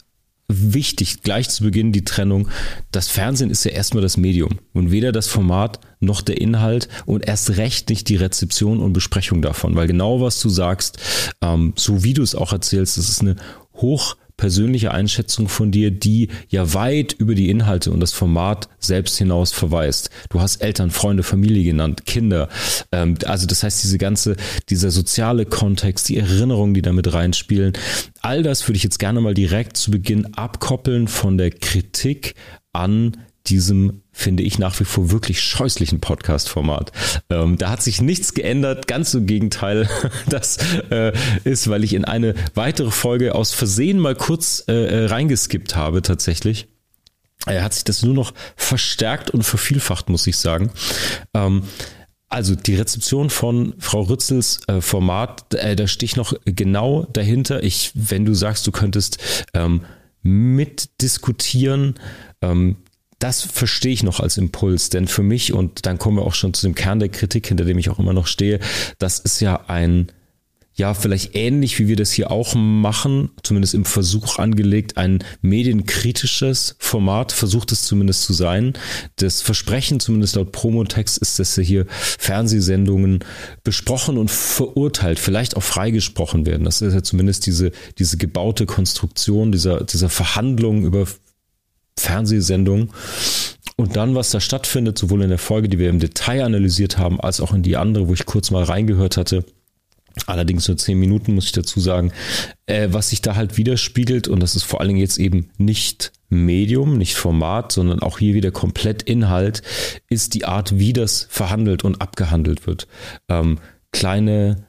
B: wichtig, gleich zu Beginn die Trennung. Das Fernsehen ist ja erstmal das Medium und weder das Format noch der Inhalt und erst recht nicht die Rezeption und Besprechung davon, weil genau was du sagst, ähm, so wie du es auch erzählst, das ist eine hoch persönliche Einschätzung von dir, die ja weit über die Inhalte und das Format selbst hinaus verweist. Du hast Eltern, Freunde, Familie genannt, Kinder. Ähm, also das heißt, diese ganze, dieser soziale Kontext, die Erinnerungen, die damit reinspielen, all das würde ich jetzt gerne mal direkt zu Beginn abkoppeln von der Kritik an diesem, finde ich, nach wie vor wirklich scheußlichen Podcast-Format. Ähm, da hat sich nichts geändert, ganz im Gegenteil. [laughs] Das äh, ist, weil ich in eine weitere Folge aus Versehen mal kurz äh, äh reingeskippt habe, tatsächlich. Er hat sich das nur noch verstärkt und vervielfacht, muss ich sagen. Ähm, also die Rezeption von Frau Rützels äh, Format, äh, da stehe ich noch genau dahinter. Ich, wenn du sagst, du könntest ähm, mitdiskutieren, ähm, das verstehe ich noch als Impuls, denn für mich, und dann kommen wir auch schon zu dem Kern der Kritik, hinter dem ich auch immer noch stehe, das ist ja ein, ja, vielleicht ähnlich wie wir das hier auch machen, zumindest im Versuch angelegt, ein medienkritisches Format, versucht es zumindest zu sein. Das Versprechen, zumindest laut Promotext, ist, dass hier Fernsehsendungen besprochen und verurteilt, vielleicht auch freigesprochen werden. Das ist ja zumindest diese, diese gebaute Konstruktion dieser, dieser Verhandlungen über Fernsehsendung. Und dann, was da stattfindet, sowohl in der Folge, die wir im Detail analysiert haben, als auch in die andere, wo ich kurz mal reingehört hatte, allerdings nur zehn Minuten, muss ich dazu sagen, äh, was sich da halt widerspiegelt, und das ist vor allen Dingen jetzt eben nicht Medium, nicht Format, sondern auch hier wieder komplett Inhalt, ist die Art, wie das verhandelt und abgehandelt wird. Ähm, kleine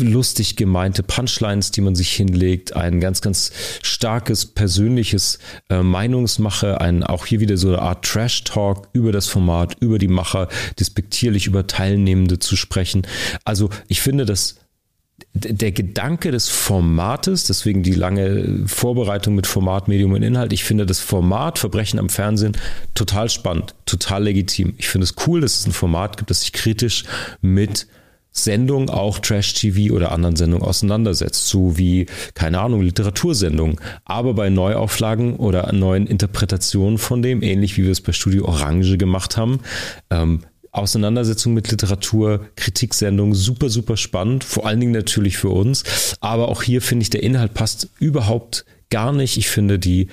B: lustig gemeinte Punchlines, die man sich hinlegt, ein ganz, ganz starkes persönliches äh, Meinungsmache, ein auch hier wieder so eine Art Trash-Talk über das Format, über die Macher, despektierlich über Teilnehmende zu sprechen. Also ich finde, dass der Gedanke des Formates, deswegen die lange Vorbereitung mit Format, Medium und Inhalt, ich finde das Format Verbrechen am Fernsehen total spannend, total legitim. Ich finde es cool, dass es ein Format gibt, das sich kritisch mit Sendung auch Trash-TV oder anderen Sendungen auseinandersetzt, so wie, keine Ahnung, Literatursendungen. Aber bei Neuauflagen oder neuen Interpretationen von dem, ähnlich wie wir es bei Studio Orange gemacht haben, ähm, Auseinandersetzung mit Literatur, Kritiksendungen, super, super spannend, vor allen Dingen natürlich für uns. Aber auch hier finde ich, der Inhalt passt überhaupt gar nicht. Ich finde die,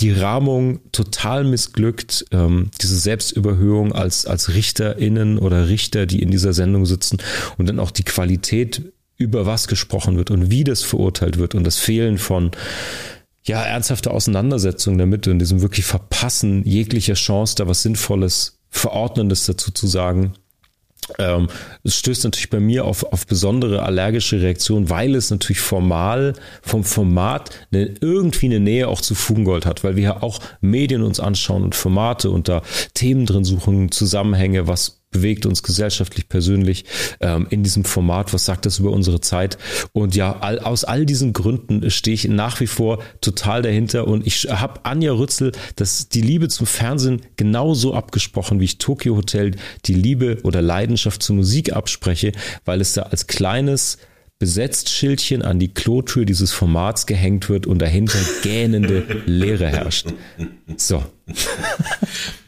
B: die Rahmung total missglückt. Ähm, diese Selbstüberhöhung als, als RichterInnen oder Richter, die in dieser Sendung sitzen und dann auch die Qualität, über was gesprochen wird und wie das verurteilt wird und das Fehlen von ja, ernsthafte Auseinandersetzung damit und diesem wirklich Verpassen jeglicher Chance, da was Sinnvolles, Verordnendes dazu zu sagen. Ähm, es stößt natürlich bei mir auf, auf besondere allergische Reaktionen, weil es natürlich formal vom Format eine, irgendwie eine Nähe auch zu Fugengold hat, weil wir ja auch Medien uns anschauen und Formate und da Themen drin suchen, Zusammenhänge, was bewegt uns gesellschaftlich, persönlich ähm, in diesem Format? Was sagt das über unsere Zeit? Und ja, all, aus all diesen Gründen stehe ich nach wie vor total dahinter und ich habe Anja Rützel das die Liebe zum Fernsehen genauso abgesprochen, wie ich Tokyo Hotel die Liebe oder Leidenschaft zur Musik abspreche, weil es da als kleines besetzt Schildchen an die Klotür dieses Formats gehängt wird und dahinter gähnende Leere herrscht. So. [laughs]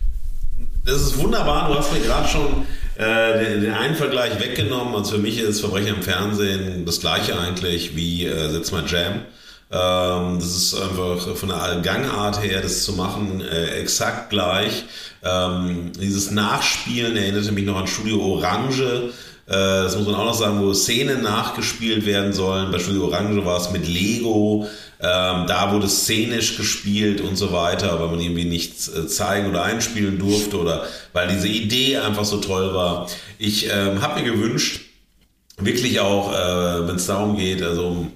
A: Das ist wunderbar. Du hast mir gerade schon äh, den, den, einen Vergleich weggenommen. Also für mich ist Verbrechen im Fernsehen das gleiche eigentlich wie äh, Setz mal Jam. Ähm, das ist einfach von der Gangart her, das zu machen, äh, exakt gleich. Ähm, dieses Nachspielen erinnerte mich noch an Studio Orange. Äh, das muss man auch noch sagen, wo Szenen nachgespielt werden sollen. Bei Studio Orange war es mit Lego. Ähm, da wurde szenisch gespielt und so weiter, weil man irgendwie nichts äh, zeigen oder einspielen durfte oder weil diese Idee einfach so toll war. Ich ähm, habe mir gewünscht, wirklich auch, äh, wenn es darum geht, also um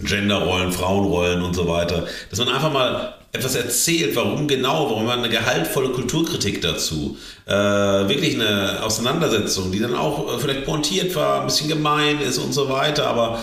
A: Genderrollen, Frauenrollen und so weiter, dass man einfach mal etwas erzählt, warum genau, warum man eine gehaltvolle Kulturkritik dazu, äh, wirklich eine Auseinandersetzung, die dann auch äh, vielleicht pointiert war, ein bisschen gemein ist und so weiter, aber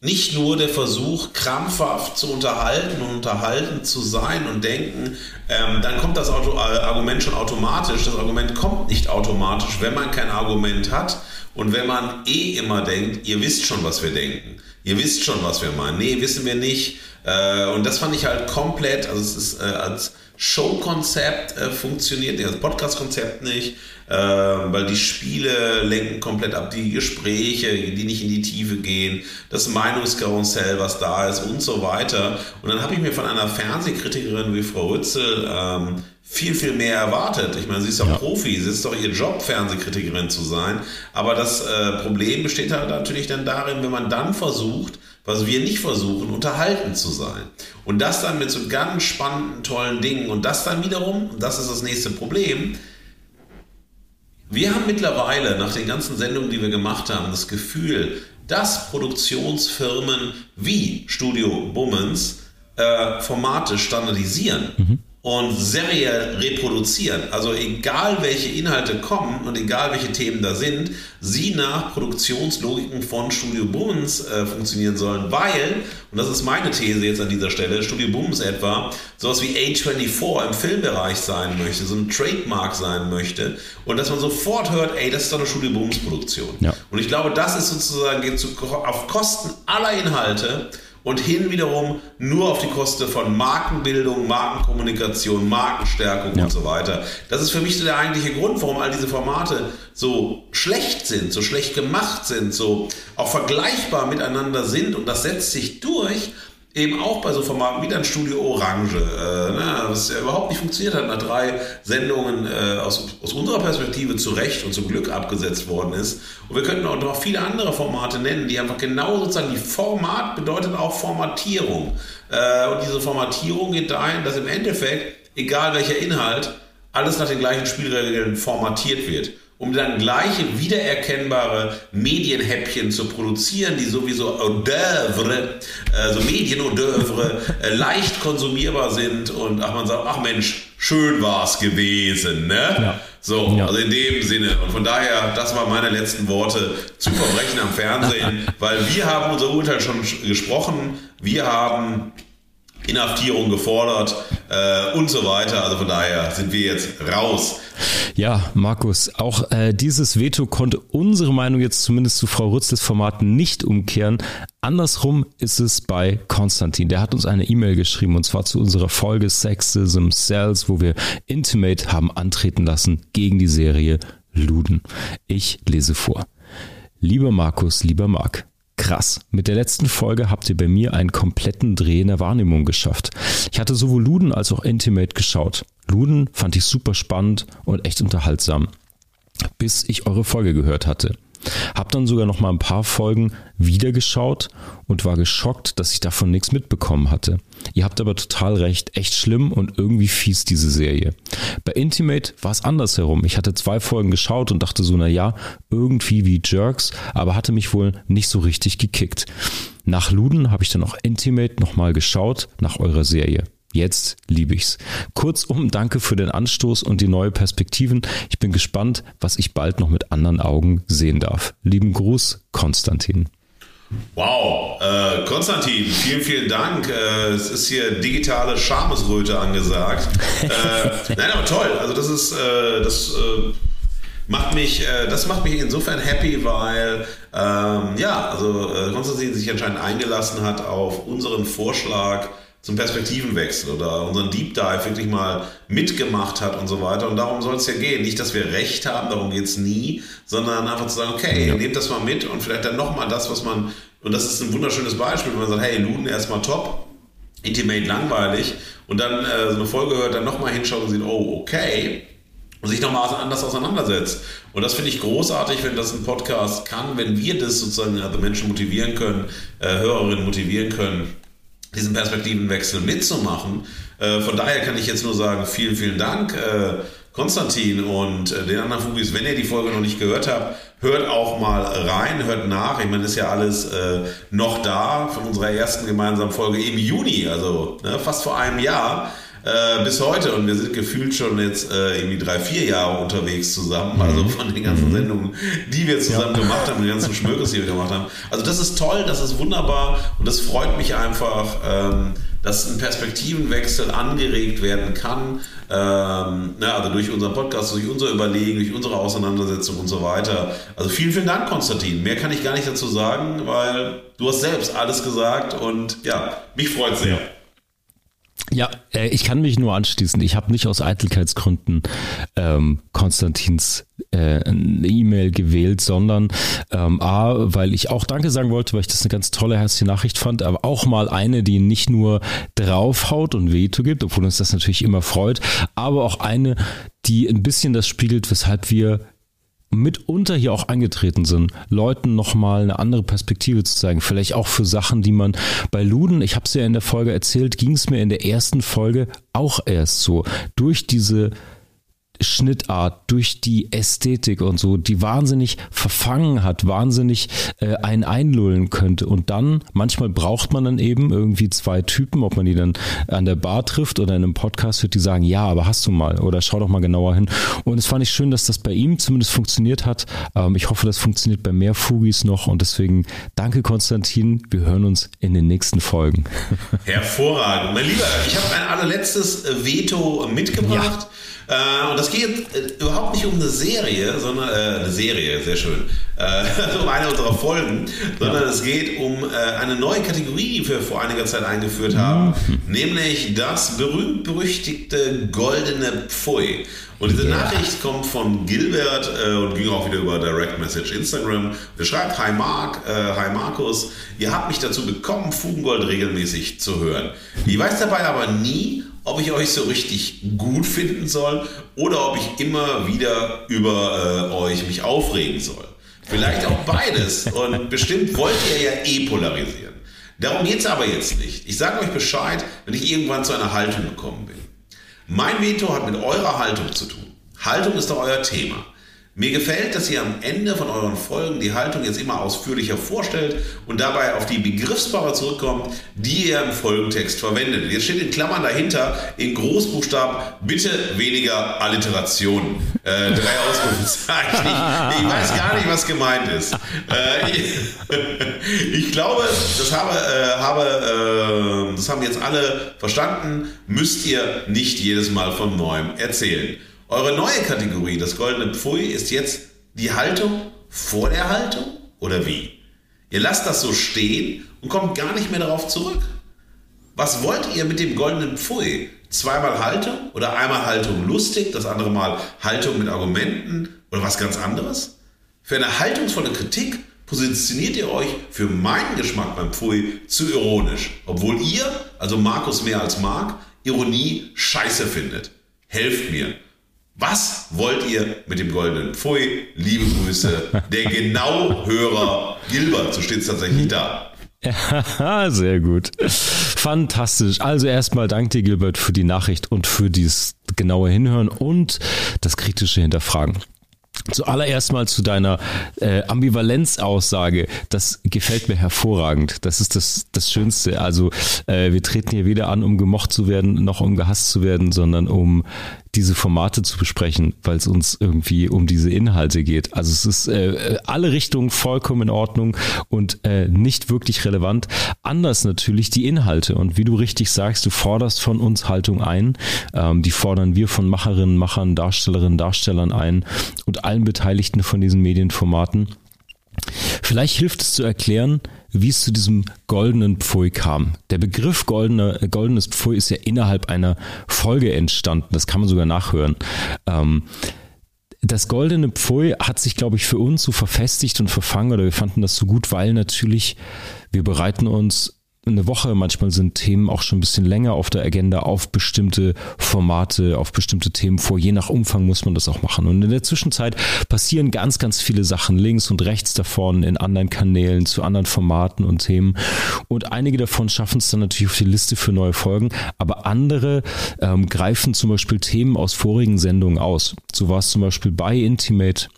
A: nicht nur der Versuch, krampfhaft zu unterhalten und unterhalten zu sein und denken, ähm, dann kommt das Auto, äh, Argument schon automatisch. Das Argument kommt nicht automatisch, wenn man kein Argument hat und wenn man eh immer denkt, ihr wisst schon, was wir denken. Ihr wisst schon, was wir meinen. Nee, wissen wir nicht. Äh, und das fand ich halt komplett, also es ist äh, als Showkonzept äh, funktioniert, das Podcast-Konzept nicht, äh, weil die Spiele lenken komplett ab, die Gespräche, die nicht in die Tiefe gehen, das Meinungskarussell, was da ist und so weiter. Und dann habe ich mir von einer Fernsehkritikerin wie Frau Rützel ähm, viel, viel mehr erwartet. Ich meine, sie ist auch ja. Profi, es ist doch ihr Job, Fernsehkritikerin zu sein. Aber das äh, Problem besteht halt natürlich dann darin, wenn man dann versucht, was wir nicht versuchen, unterhalten zu sein. Und das dann mit so ganz spannenden, tollen Dingen. Und das dann wiederum, das ist das nächste Problem, wir haben mittlerweile nach den ganzen Sendungen, die wir gemacht haben, das Gefühl, dass Produktionsfirmen wie Studio Bummens äh, Formate standardisieren. Mhm und seriell reproduzieren. Also egal welche Inhalte kommen und egal welche Themen da sind, sie nach Produktionslogiken von Studio Bummens äh, funktionieren sollen, weil, und das ist meine These jetzt an dieser Stelle, Studio Bummens etwa sowas wie A24 im Filmbereich sein möchte, so ein Trademark sein möchte und dass man sofort hört, ey, das ist doch eine Studio Bummens Produktion. Ja. Und ich glaube, das ist sozusagen geht zu, auf Kosten aller Inhalte und hin wiederum nur auf die Kosten von Markenbildung, Markenkommunikation, Markenstärkung ja. und so weiter. Das ist für mich so der eigentliche Grund, warum all diese Formate so schlecht sind, so schlecht gemacht sind, so auch vergleichbar miteinander sind und das setzt sich durch eben auch bei so Formaten wie dann Studio Orange, äh, ne, was ja überhaupt nicht funktioniert hat, nach drei Sendungen äh, aus, aus unserer Perspektive zu Recht und zum Glück abgesetzt worden ist. Und wir könnten auch noch viele andere Formate nennen, die einfach genau sozusagen, die Format bedeutet auch Formatierung. Äh, und diese Formatierung geht dahin, dass im Endeffekt, egal welcher Inhalt, alles nach den gleichen Spielregeln formatiert wird um dann gleiche wiedererkennbare Medienhäppchen zu produzieren, die sowieso Hors d'oeuvre, also Medien-Hors d'oeuvre, äh, leicht konsumierbar sind und ach, man sagt, ach Mensch, schön war's gewesen, ne? Ja. So, ja. also in dem Sinne. Und von daher, das waren meine letzten Worte zu Verbrechen am Fernsehen, [laughs] weil wir haben unser Urteil schon gesprochen. Wir haben Inhaftierung gefordert äh, und so weiter. Also von daher sind wir jetzt raus.
B: Ja, Markus, auch äh, dieses Veto konnte unsere Meinung jetzt zumindest zu Frau Rützles Format nicht umkehren. Andersrum ist es bei Konstantin. Der hat uns eine E-Mail geschrieben und zwar zu unserer Folge Sexism Cells, wo wir Intimate haben antreten lassen gegen die Serie Luden. Ich lese vor. Lieber Markus, lieber Marc, Krass, mit der letzten Folge habt ihr bei mir einen kompletten Dreh in der Wahrnehmung geschafft. Ich hatte sowohl Luden als auch Intimate geschaut. Luden fand ich super spannend und echt unterhaltsam, bis ich eure Folge gehört hatte. Hab dann sogar noch mal ein paar Folgen wieder geschaut und war geschockt, dass ich davon nichts mitbekommen hatte. Ihr habt aber total recht, echt schlimm und irgendwie fies diese Serie. Bei Intimate war es andersherum. Ich hatte zwei Folgen geschaut und dachte so, na ja, irgendwie wie Jerks, aber hatte mich wohl nicht so richtig gekickt. Nach Luden habe ich dann auch Intimate nochmal geschaut, nach eurer Serie. Jetzt liebe ich's. Kurzum, danke für den Anstoß und die neue Perspektiven. Ich bin gespannt, was ich bald noch mit anderen Augen sehen darf. Lieben Gruß, Konstantin.
A: Wow, äh, Konstantin, vielen, vielen Dank. Äh, es ist hier digitale Schamesröte angesagt. Äh, [laughs] nein, aber toll. Also das ist, äh, das äh, macht mich, äh, das macht mich insofern happy, weil ähm, ja, also Konstantin sich anscheinend eingelassen hat auf unseren Vorschlag zum Perspektivenwechsel oder unseren Deep Dive wirklich mal mitgemacht hat und so weiter. Und darum soll es ja gehen. Nicht, dass wir Recht haben, darum geht es nie, sondern einfach zu sagen, okay, ja. nehmt das mal mit und vielleicht dann nochmal das, was man, und das ist ein wunderschönes Beispiel, wenn man sagt, hey, Luden erstmal top, Intimate langweilig und dann äh, so eine Folge hört, dann nochmal hinschaut und sieht, oh, okay, und sich nochmal anders auseinandersetzt. Und das finde ich großartig, wenn das ein Podcast kann, wenn wir das sozusagen also Menschen motivieren können, äh, Hörerinnen motivieren können, diesen Perspektivenwechsel mitzumachen. Äh, von daher kann ich jetzt nur sagen, vielen, vielen Dank, äh, Konstantin und äh, den anderen Fugis. Wenn ihr die Folge noch nicht gehört habt, hört auch mal rein, hört nach. Ich meine, ist ja alles noch da von unserer ersten gemeinsamen Folge im Juni, also ne, fast vor einem Jahr. Äh, bis heute und wir sind gefühlt schon jetzt äh, irgendwie drei, vier Jahre unterwegs zusammen, also mhm. von den ganzen mhm. Sendungen, die wir zusammen ja. gemacht haben, den ganzen Schmökes, die wir gemacht haben. Also das ist toll, das ist wunderbar und das freut mich einfach. Ähm, dass ein Perspektivenwechsel angeregt werden kann, ähm, ja, also durch unseren Podcast, durch unser Überlegen, durch unsere Auseinandersetzung und so weiter. Also vielen, vielen Dank, Konstantin. Mehr kann ich gar nicht dazu sagen, weil du hast selbst alles gesagt und ja, mich freut sehr.
B: Ja, äh, ich kann mich nur anschließen. Ich habe nicht aus Eitelkeitsgründen ähm, Konstantins äh, E-Mail gewählt, sondern ähm, A, weil ich auch Danke sagen wollte, weil ich das eine ganz tolle, herzliche Nachricht fand, aber auch mal eine, die nicht nur draufhaut und Veto gibt, obwohl uns das natürlich immer freut, aber auch eine, die ein bisschen das spiegelt, weshalb wir mitunter hier auch angetreten sind, Leuten nochmal eine andere Perspektive zu zeigen. Vielleicht auch für Sachen, die man bei Luden, ich habe es ja in der Folge erzählt, ging es mir in der ersten Folge auch erst so. Durch diese Schnittart, durch die Ästhetik und so, die wahnsinnig verfangen hat, wahnsinnig äh, einen einlullen könnte. Und dann, manchmal braucht man dann eben irgendwie zwei Typen, ob man die dann an der Bar trifft oder in einem Podcast wird, die sagen, ja, aber hast du mal oder schau doch mal genauer hin. Und es fand ich schön, dass das bei ihm zumindest funktioniert hat. Ähm, ich hoffe, das funktioniert bei mehr Fugis noch und deswegen danke Konstantin. Wir hören uns in den nächsten Folgen.
A: Hervorragend. Mein Lieber, ich habe ein allerletztes Veto mitgebracht. Ja. Äh, und das geht äh, überhaupt nicht um eine Serie, sondern äh, eine Serie, sehr schön, äh, [laughs] um eine unserer Folgen, sondern ja. es geht um äh, eine neue Kategorie, die wir vor einiger Zeit eingeführt haben, mhm. nämlich das berühmt-berüchtigte goldene Pfui. Und diese yeah. Nachricht kommt von Gilbert äh, und ging auch wieder über Direct Message Instagram. Der schreibt, Hi Mark, äh, Hi Markus, ihr habt mich dazu bekommen, Fugengold regelmäßig zu hören. Ich weiß dabei aber nie, ob ich euch so richtig gut finden soll oder ob ich immer wieder über äh, euch mich aufregen soll. Vielleicht auch beides und bestimmt wollt ihr ja eh polarisieren. Darum geht es aber jetzt nicht. Ich sage euch Bescheid, wenn ich irgendwann zu einer Haltung gekommen bin. Mein Veto hat mit eurer Haltung zu tun. Haltung ist doch euer Thema. Mir gefällt, dass ihr am Ende von euren Folgen die Haltung jetzt immer ausführlicher vorstellt und dabei auf die Begriffspaare zurückkommt, die ihr im Folgentext verwendet. Jetzt steht in Klammern dahinter in Großbuchstaben bitte weniger Alliterationen. Äh, drei Ausrufezeichen. Ich, ich, weiß gar nicht, was gemeint ist. Äh, ich, [laughs] ich, glaube, das, habe, äh, habe, äh, das haben jetzt alle verstanden. Müsst ihr nicht jedes Mal von neuem erzählen. Eure neue Kategorie, das goldene Pfui, ist jetzt die Haltung vor der Haltung oder wie? Ihr lasst das so stehen und kommt gar nicht mehr darauf zurück. Was wollt ihr mit dem goldenen Pfui? Zweimal Haltung oder einmal Haltung lustig, das andere Mal Haltung mit Argumenten oder was ganz anderes? Für eine haltungsvolle Kritik positioniert ihr euch für meinen Geschmack beim Pfui zu ironisch, obwohl ihr, also Markus mehr als Mark, Ironie scheiße findet. Helft mir. Was wollt ihr mit dem goldenen Pfui? Liebe Grüße, der Genauhörer Gilbert, so steht es tatsächlich da. [laughs]
B: Ja, sehr gut. Fantastisch. Also erstmal danke dir, Gilbert, für die Nachricht und für dieses genaue Hinhören und das kritische Hinterfragen. Zuallererst mal zu deiner äh, Ambivalenzaussage. Das gefällt mir hervorragend. Das ist das, das Schönste. Also äh, wir treten hier weder an, um gemocht zu werden, noch um gehasst zu werden, sondern um diese Formate zu besprechen, weil es uns irgendwie um diese Inhalte geht. Also es ist äh, alle Richtungen vollkommen in Ordnung und äh, nicht wirklich relevant. Anders natürlich die Inhalte. Und wie du richtig sagst, du forderst von uns Haltung ein. Ähm, die fordern wir von Macherinnen, Machern, Darstellerinnen, Darstellern ein und allen Beteiligten von diesen Medienformaten. Vielleicht hilft es zu erklären, wie es zu diesem goldenen Pfui kam. Der Begriff goldene, goldenes Pfui ist ja innerhalb einer Folge entstanden. Das kann man sogar nachhören. Ähm, das goldene Pfui hat sich, glaube ich, für uns so verfestigt und verfangen oder wir fanden das so gut, weil natürlich wir bereiten uns eine Woche, manchmal sind Themen auch schon ein bisschen länger auf der Agenda auf bestimmte Formate, auf bestimmte Themen vor. Je nach Umfang muss man das auch machen. Und in der Zwischenzeit passieren ganz, ganz viele Sachen links und rechts davon in anderen Kanälen zu anderen Formaten und Themen. Und einige davon schaffen es dann natürlich auf die Liste für neue Folgen, aber andere ähm, greifen zum Beispiel Themen aus vorigen Sendungen aus. So war es zum Beispiel bei Intimate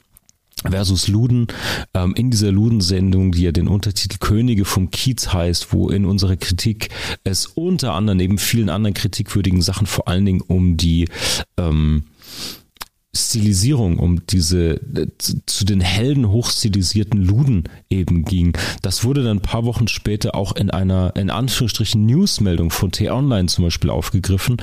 B: versus Luden. Ähm, in dieser Luden-Sendung, die ja den Untertitel Könige vom Kiez heißt, wo in unserer Kritik es unter anderem neben vielen anderen kritikwürdigen Sachen vor allen Dingen um die ähm, Stilisierung, um diese zu den Helden hochstilisierten Luden eben ging. Das wurde dann ein paar Wochen später auch in einer in Anführungsstrichen Newsmeldung von T-Online zum Beispiel aufgegriffen,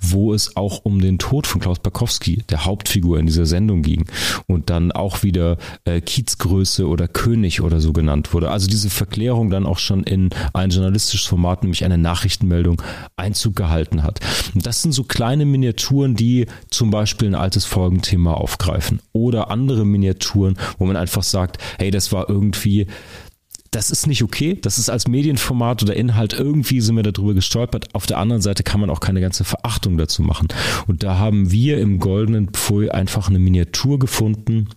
B: wo es auch um den Tod von Klaus Barkowski, der Hauptfigur in dieser Sendung ging und dann auch wieder äh, Kiezgröße oder König oder so genannt wurde. Also diese Verklärung dann auch schon in ein journalistisches Format, nämlich eine Nachrichtenmeldung, Einzug gehalten hat. Und das sind so kleine Miniaturen, die zum Beispiel ein altes Folgen Thema aufgreifen. Oder andere Miniaturen, wo man einfach sagt, hey, das war irgendwie das ist nicht okay. Das ist als Medienformat oder Inhalt irgendwie sind wir darüber gestolpert. Auf der anderen Seite kann man auch keine ganze Verachtung dazu machen. Und da haben wir im Goldenen Pfui einfach eine Miniatur gefunden,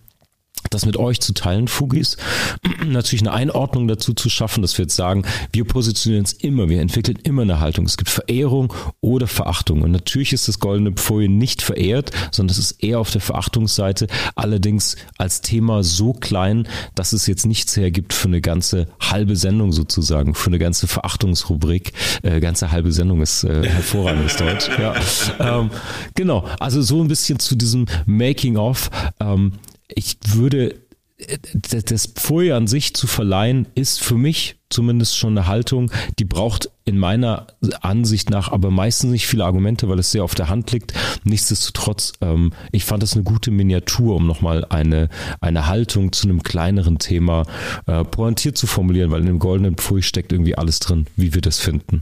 B: das mit euch zu teilen, Fugis. [clears throat] Natürlich eine Einordnung dazu zu schaffen, dass wir jetzt sagen, wir positionieren uns immer, wir entwickeln immer eine Haltung. Es gibt Verehrung oder Verachtung. Und natürlich ist das goldene Pfui nicht verehrt, sondern es ist eher auf der Verachtungsseite. Allerdings als Thema so klein, dass es jetzt nichts hergibt für eine ganze halbe Sendung sozusagen, für eine ganze Verachtungsrubrik. Äh, ganze halbe Sendung ist äh, [laughs] hervorragendes Deutsch. Ja. Ähm, genau, also so ein bisschen zu diesem Making-of. Ähm, ich würde das Pfui an sich zu verleihen, ist für mich zumindest schon eine Haltung, die braucht in meiner Ansicht nach aber meistens nicht viele Argumente, weil es sehr auf der Hand liegt. Nichtsdestotrotz, ähm, ich fand das eine gute Miniatur, um nochmal eine, eine Haltung zu einem kleineren Thema äh, pointiert zu formulieren, weil in dem goldenen Pfui steckt irgendwie alles drin, wie wir das finden.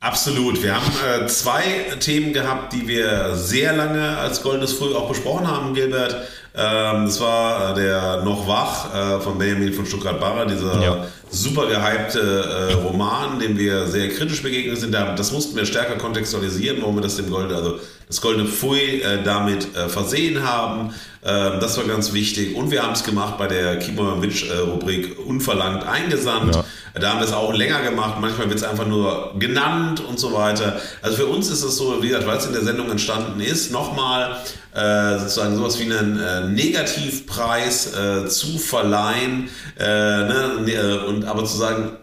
A: Absolut. Wir haben äh, zwei Themen gehabt, die wir sehr lange als Goldenes Früh auch besprochen haben, Gilbert. Ähm, das war äh, der Noch wach äh, von Benjamin von Stuttgart-Barre, dieser ja. Super gehypte äh, Roman, dem wir sehr kritisch begegnet sind. Das mussten wir stärker kontextualisieren, warum wir das dem Gold, also das Goldene Pfui äh, damit äh, versehen haben. Ähm, das war ganz wichtig. Und wir haben es gemacht bei der Kimovic-Rubrik Unverlangt eingesandt. Ja. Da haben wir es auch länger gemacht. Manchmal wird es einfach nur genannt und so weiter. Also für uns ist es so, wie gesagt, weil es in der Sendung entstanden ist, nochmal äh, sozusagen sowas wie einen äh, Negativpreis äh, zu verleihen. Äh, ne? Äh, und aber zu sagen,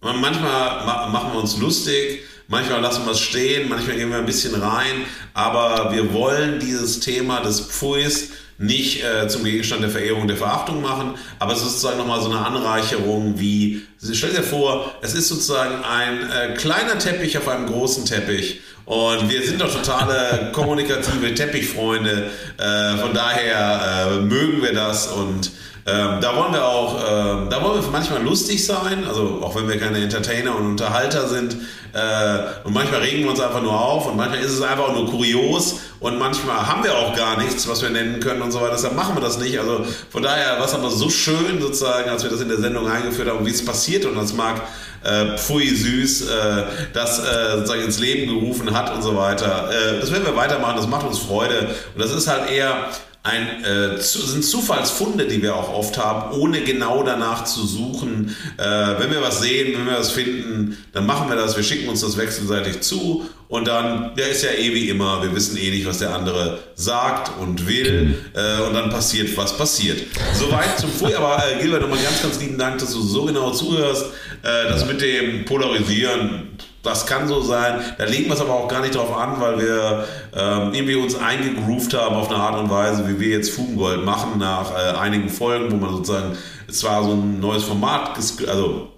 A: manchmal ma machen wir uns lustig. Manchmal lassen wir es stehen, manchmal gehen wir ein bisschen rein, aber wir wollen dieses Thema des Pfuis nicht äh, zum Gegenstand der Verehrung der Verachtung machen, aber es ist sozusagen nochmal so eine Anreicherung wie, stell dir vor, es ist sozusagen ein äh, kleiner Teppich auf einem großen Teppich und wir sind doch totale [laughs] kommunikative Teppichfreunde, äh, von daher äh, mögen wir das und ähm, da wollen wir auch, ähm, da wollen wir manchmal lustig sein, also auch wenn wir keine Entertainer und Unterhalter sind. Äh, und manchmal regen wir uns einfach nur auf und manchmal ist es einfach nur kurios und manchmal haben wir auch gar nichts, was wir nennen können und so weiter. Deshalb machen wir das nicht. Also von daher war es aber so schön sozusagen, als wir das in der Sendung eingeführt haben, wie es passiert und das mag äh, Pfui süß, äh, das äh, sozusagen ins Leben gerufen hat und so weiter. Äh, das werden wir weitermachen, das macht uns Freude. Und das ist halt eher ein, äh, zu, sind Zufallsfunde, die wir auch oft haben, ohne genau danach zu suchen. Äh, wenn wir was sehen, wenn wir was finden, dann machen wir das, wir schicken uns das wechselseitig zu und dann, der ist ja eh wie immer, wir wissen eh nicht, was der andere sagt und will äh, und dann passiert, was passiert. Soweit zum Früh, aber äh, Gilbert, nochmal ganz, ganz lieben Dank, dass du so genau zuhörst. Äh, das mit dem Polarisieren, das kann so sein. Da legen wir es aber auch gar nicht drauf an, weil wir ähm, irgendwie uns eingegroovt haben auf eine Art und Weise, wie wir jetzt Fugengold machen nach äh, einigen Folgen, wo man sozusagen zwar so ein neues Format, also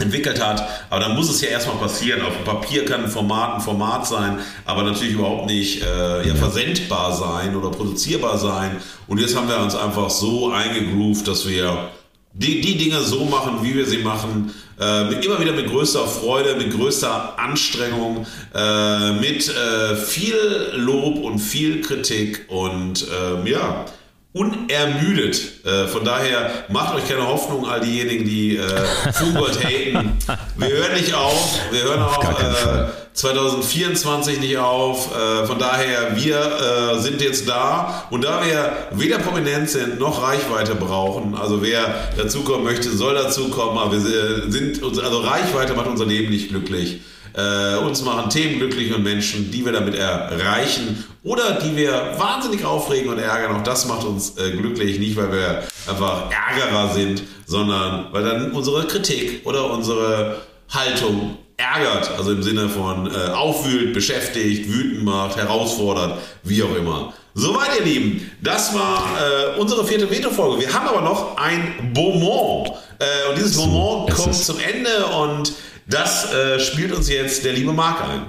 A: entwickelt hat, aber dann muss es ja erstmal passieren. Auf dem Papier kann ein Format ein Format sein, aber natürlich überhaupt nicht äh, ja, versendbar sein oder produzierbar sein. Und jetzt haben wir uns einfach so eingegroovt, dass wir die, die Dinge so machen, wie wir sie machen, äh, immer wieder mit größter Freude, mit größter Anstrengung, äh, mit äh, viel Lob und viel Kritik und ähm, ja, unermüdet. Äh, von daher macht euch keine Hoffnung, all diejenigen, die äh, Fugold [laughs] haten. Wir hören nicht auf, wir hören auch äh, 2024 nicht auf. Äh, von daher, wir äh, sind jetzt da und da wir weder prominent sind noch Reichweite brauchen, also wer dazukommen möchte, soll dazukommen, aber wir sind, also Reichweite macht unser Leben nicht glücklich. Äh, uns machen Themen glücklich und Menschen, die wir damit erreichen oder die wir wahnsinnig aufregen und ärgern. Auch das macht uns äh, glücklich, nicht weil wir einfach Ärgerer sind, sondern weil dann unsere Kritik oder unsere Haltung ärgert, also im Sinne von äh, aufwühlt, beschäftigt, wütend macht, herausfordert, wie auch immer. Soweit, ihr Lieben. Das war äh, unsere vierte Veto-Folge. Wir haben aber noch ein Beaumont. Äh, und dieses Beaumont kommt zum Ende und das äh, spielt uns jetzt der liebe Marc ein.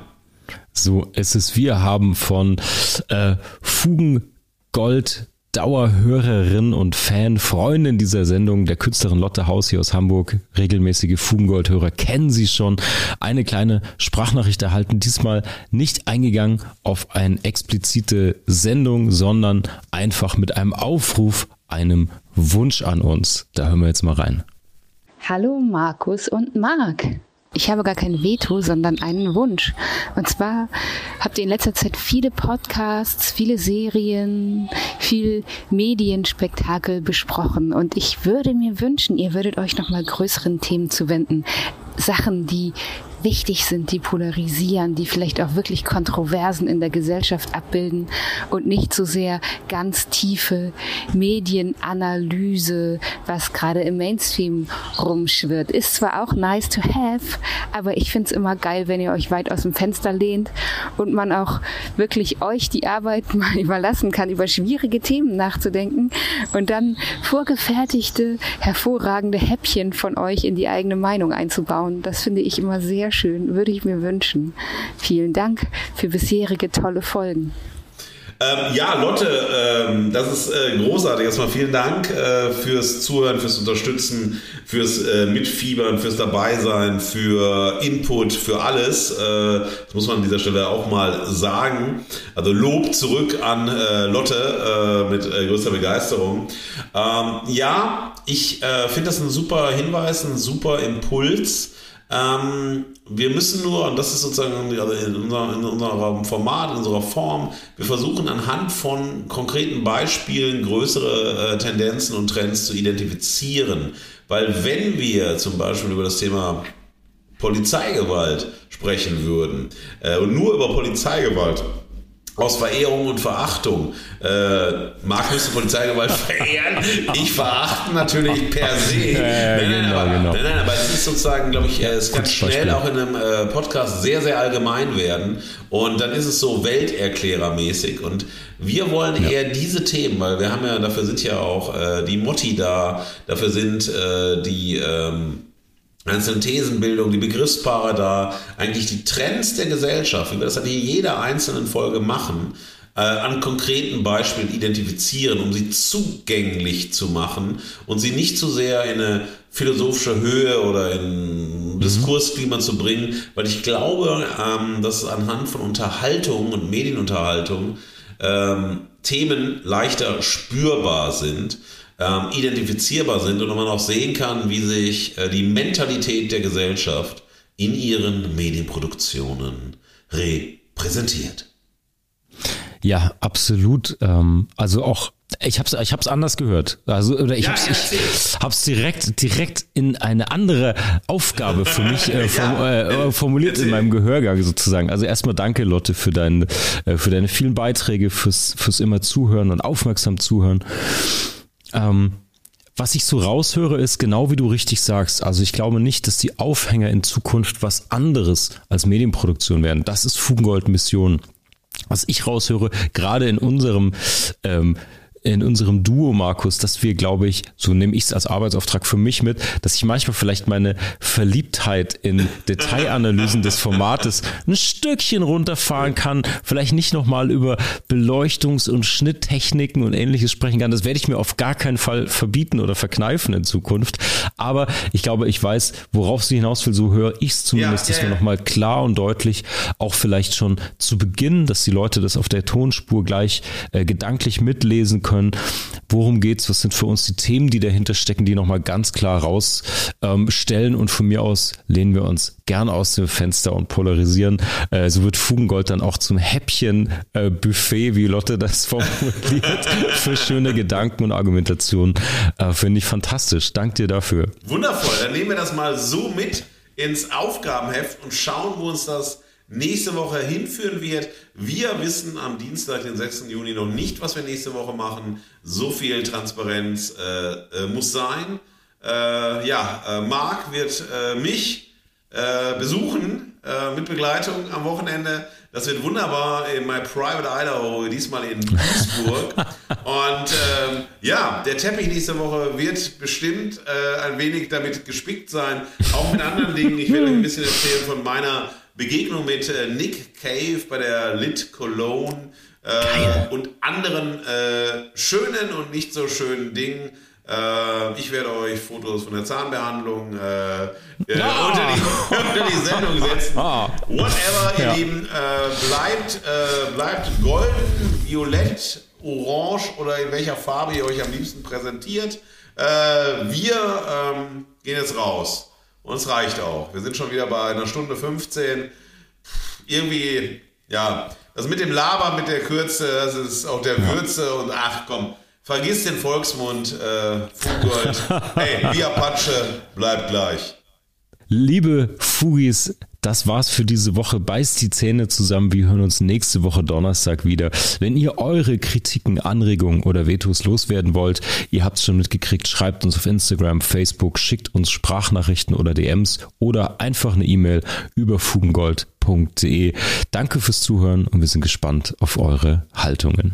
B: So, es ist, wir haben von äh, Fugen Gold Dauerhörerin und Fan, Freundin dieser Sendung, der Künstlerin Lotte Haus hier aus Hamburg, regelmäßige Fugengoldhörer, kennen Sie schon, eine kleine Sprachnachricht erhalten, diesmal nicht eingegangen auf eine explizite Sendung, sondern einfach mit einem Aufruf, einem Wunsch an uns. Da hören wir jetzt mal rein.
C: Hallo Markus und Marc. Ich habe gar kein Veto, sondern einen Wunsch. Und zwar habt ihr in letzter Zeit viele Podcasts, viele Serien, viel Medienspektakel besprochen. Und ich würde mir wünschen, ihr würdet euch nochmal größeren Themen zuwenden. Sachen, die wichtig sind, die polarisieren, die vielleicht auch wirklich Kontroversen in der Gesellschaft abbilden und nicht so sehr ganz tiefe Medienanalyse, was gerade im Mainstream rumschwirrt. Ist zwar auch nice to have, aber ich finde es immer geil, wenn ihr euch weit aus dem Fenster lehnt und man auch wirklich euch die Arbeit [laughs] mal überlassen kann, über schwierige Themen nachzudenken und dann vorgefertigte, hervorragende Häppchen von euch in die eigene Meinung einzubauen. Das finde ich immer sehr schön, würde ich mir wünschen. Vielen Dank für bisherige tolle Folgen.
A: Ähm, ja, Lotte, ähm, das ist äh, großartig. Erstmal vielen Dank äh, fürs Zuhören, fürs Unterstützen, fürs äh, Mitfiebern, fürs Dabeisein, für Input, für alles. Äh, das muss man an dieser Stelle auch mal sagen. Also Lob zurück an äh, Lotte äh, mit größter Begeisterung. Ähm, ja, ich finde das ein super Hinweis, ein super Impuls. Ähm, wir müssen nur, und das ist sozusagen also in, unser, in unserem Format, in unserer Form, wir versuchen anhand von konkreten Beispielen größere äh, Tendenzen und Trends zu identifizieren. Weil wenn wir zum Beispiel über das Thema Polizeigewalt sprechen würden äh, und nur über Polizeigewalt aus Verehrung und Verachtung. Äh, Marc müsste Polizeigewalt [laughs] verehren. Ich verachte natürlich per se. Ja, nein, nein, genau, aber, genau. nein, nein, aber es ist sozusagen, glaube ich, es kann schnell auch in einem äh, Podcast sehr, sehr allgemein werden. Und dann ist es so welterklärermäßig. Und wir wollen ja. eher diese Themen, weil wir haben ja, dafür sind ja auch äh, die Motti da, dafür sind äh, die ähm, einzelnen Thesenbildung, die Begriffspaare da, eigentlich die Trends der Gesellschaft, wie wir das an jeder einzelnen Folge machen, äh, an konkreten Beispielen identifizieren, um sie zugänglich zu machen und sie nicht zu sehr in eine philosophische Höhe oder in mhm. Diskursklima zu bringen, weil ich glaube, ähm, dass anhand von Unterhaltung und Medienunterhaltung ähm, Themen leichter spürbar sind ähm, identifizierbar sind und man auch sehen kann, wie sich äh, die Mentalität der Gesellschaft in ihren Medienproduktionen repräsentiert.
B: Ja, absolut. Ähm, also auch ich habe es ich hab's anders gehört. Also oder ich ja, hab's, ich hab's direkt direkt in eine andere Aufgabe für mich äh, [laughs] form, äh, formuliert in meinem Gehörgang sozusagen. Also erstmal danke Lotte für deine äh, für deine vielen Beiträge, fürs fürs immer zuhören und aufmerksam zuhören. Ähm, was ich so raushöre, ist genau wie du richtig sagst. Also ich glaube nicht, dass die Aufhänger in Zukunft was anderes als Medienproduktion werden. Das ist Fugengold Mission. Was ich raushöre, gerade in unserem ähm, in unserem Duo, Markus, dass wir, glaube ich, so nehme ich es als Arbeitsauftrag für mich mit, dass ich manchmal vielleicht meine Verliebtheit in Detailanalysen des Formates ein Stückchen runterfahren kann, vielleicht nicht nochmal über Beleuchtungs- und Schnitttechniken und ähnliches sprechen kann. Das werde ich mir auf gar keinen Fall verbieten oder verkneifen in Zukunft. Aber ich glaube, ich weiß, worauf sie hinaus will, so höre ich es zumindest, ja, ja, dass wir nochmal klar und deutlich auch vielleicht schon zu Beginn, dass die Leute das auf der Tonspur gleich äh, gedanklich mitlesen können können. Worum geht's? Was sind für uns die Themen, die dahinter stecken, die nochmal ganz klar rausstellen? Ähm, und von mir aus lehnen wir uns gern aus dem Fenster und polarisieren. Äh, so wird Fugengold dann auch zum Häppchen-Buffet, äh, wie Lotte das [laughs] formuliert, für schöne Gedanken und Argumentationen. Äh, Finde ich fantastisch. Dank dir dafür.
A: Wundervoll. Dann nehmen wir das mal so mit ins Aufgabenheft und schauen, wo uns das nächste Woche hinführen wird. Wir wissen am Dienstag, den 6. Juni, noch nicht, was wir nächste Woche machen. So viel Transparenz äh, äh, muss sein. Äh, ja, äh, Marc wird äh, mich äh, besuchen mit Begleitung am Wochenende. Das wird wunderbar in My Private Idaho, diesmal in Duisburg. [laughs] Und ähm, ja, der Teppich nächste Woche wird bestimmt ein wenig damit gespickt sein, auch mit anderen Dingen. Ich werde euch ein bisschen erzählen von meiner Begegnung mit äh, Nick Cave bei der Lit Cologne äh, und anderen äh, schönen und nicht so schönen Dingen. Äh, ich werde euch Fotos von der Zahnbehandlung äh, äh, ja. unter, die, [laughs] unter, die, Sendung setzen. Ah. Whatever, ihr ja. Lieben, bleibt, bleibt golden, violett, orange oder in welcher Farbe ihr euch am liebsten präsentiert. wir ähm, gehen jetzt raus. Uns reicht auch. Wir sind schon wieder bei einer Stunde 15. Irgendwie, ja, das mit dem Labern, mit der Kürze, das ist auch der Würze und ach komm, vergiss den Volksmund, äh, Fugold. [laughs] hey, wie Apache, bleibt gleich.
B: Liebe Fugis, das war's für diese Woche. Beißt die Zähne zusammen. Wir hören uns nächste Woche Donnerstag wieder. Wenn ihr eure Kritiken, Anregungen oder Vetos loswerden wollt, ihr habt's schon mitgekriegt, schreibt uns auf Instagram, Facebook, schickt uns Sprachnachrichten oder DMs oder einfach eine E-Mail über fugengold.de. Danke fürs Zuhören und wir sind gespannt auf eure Haltungen.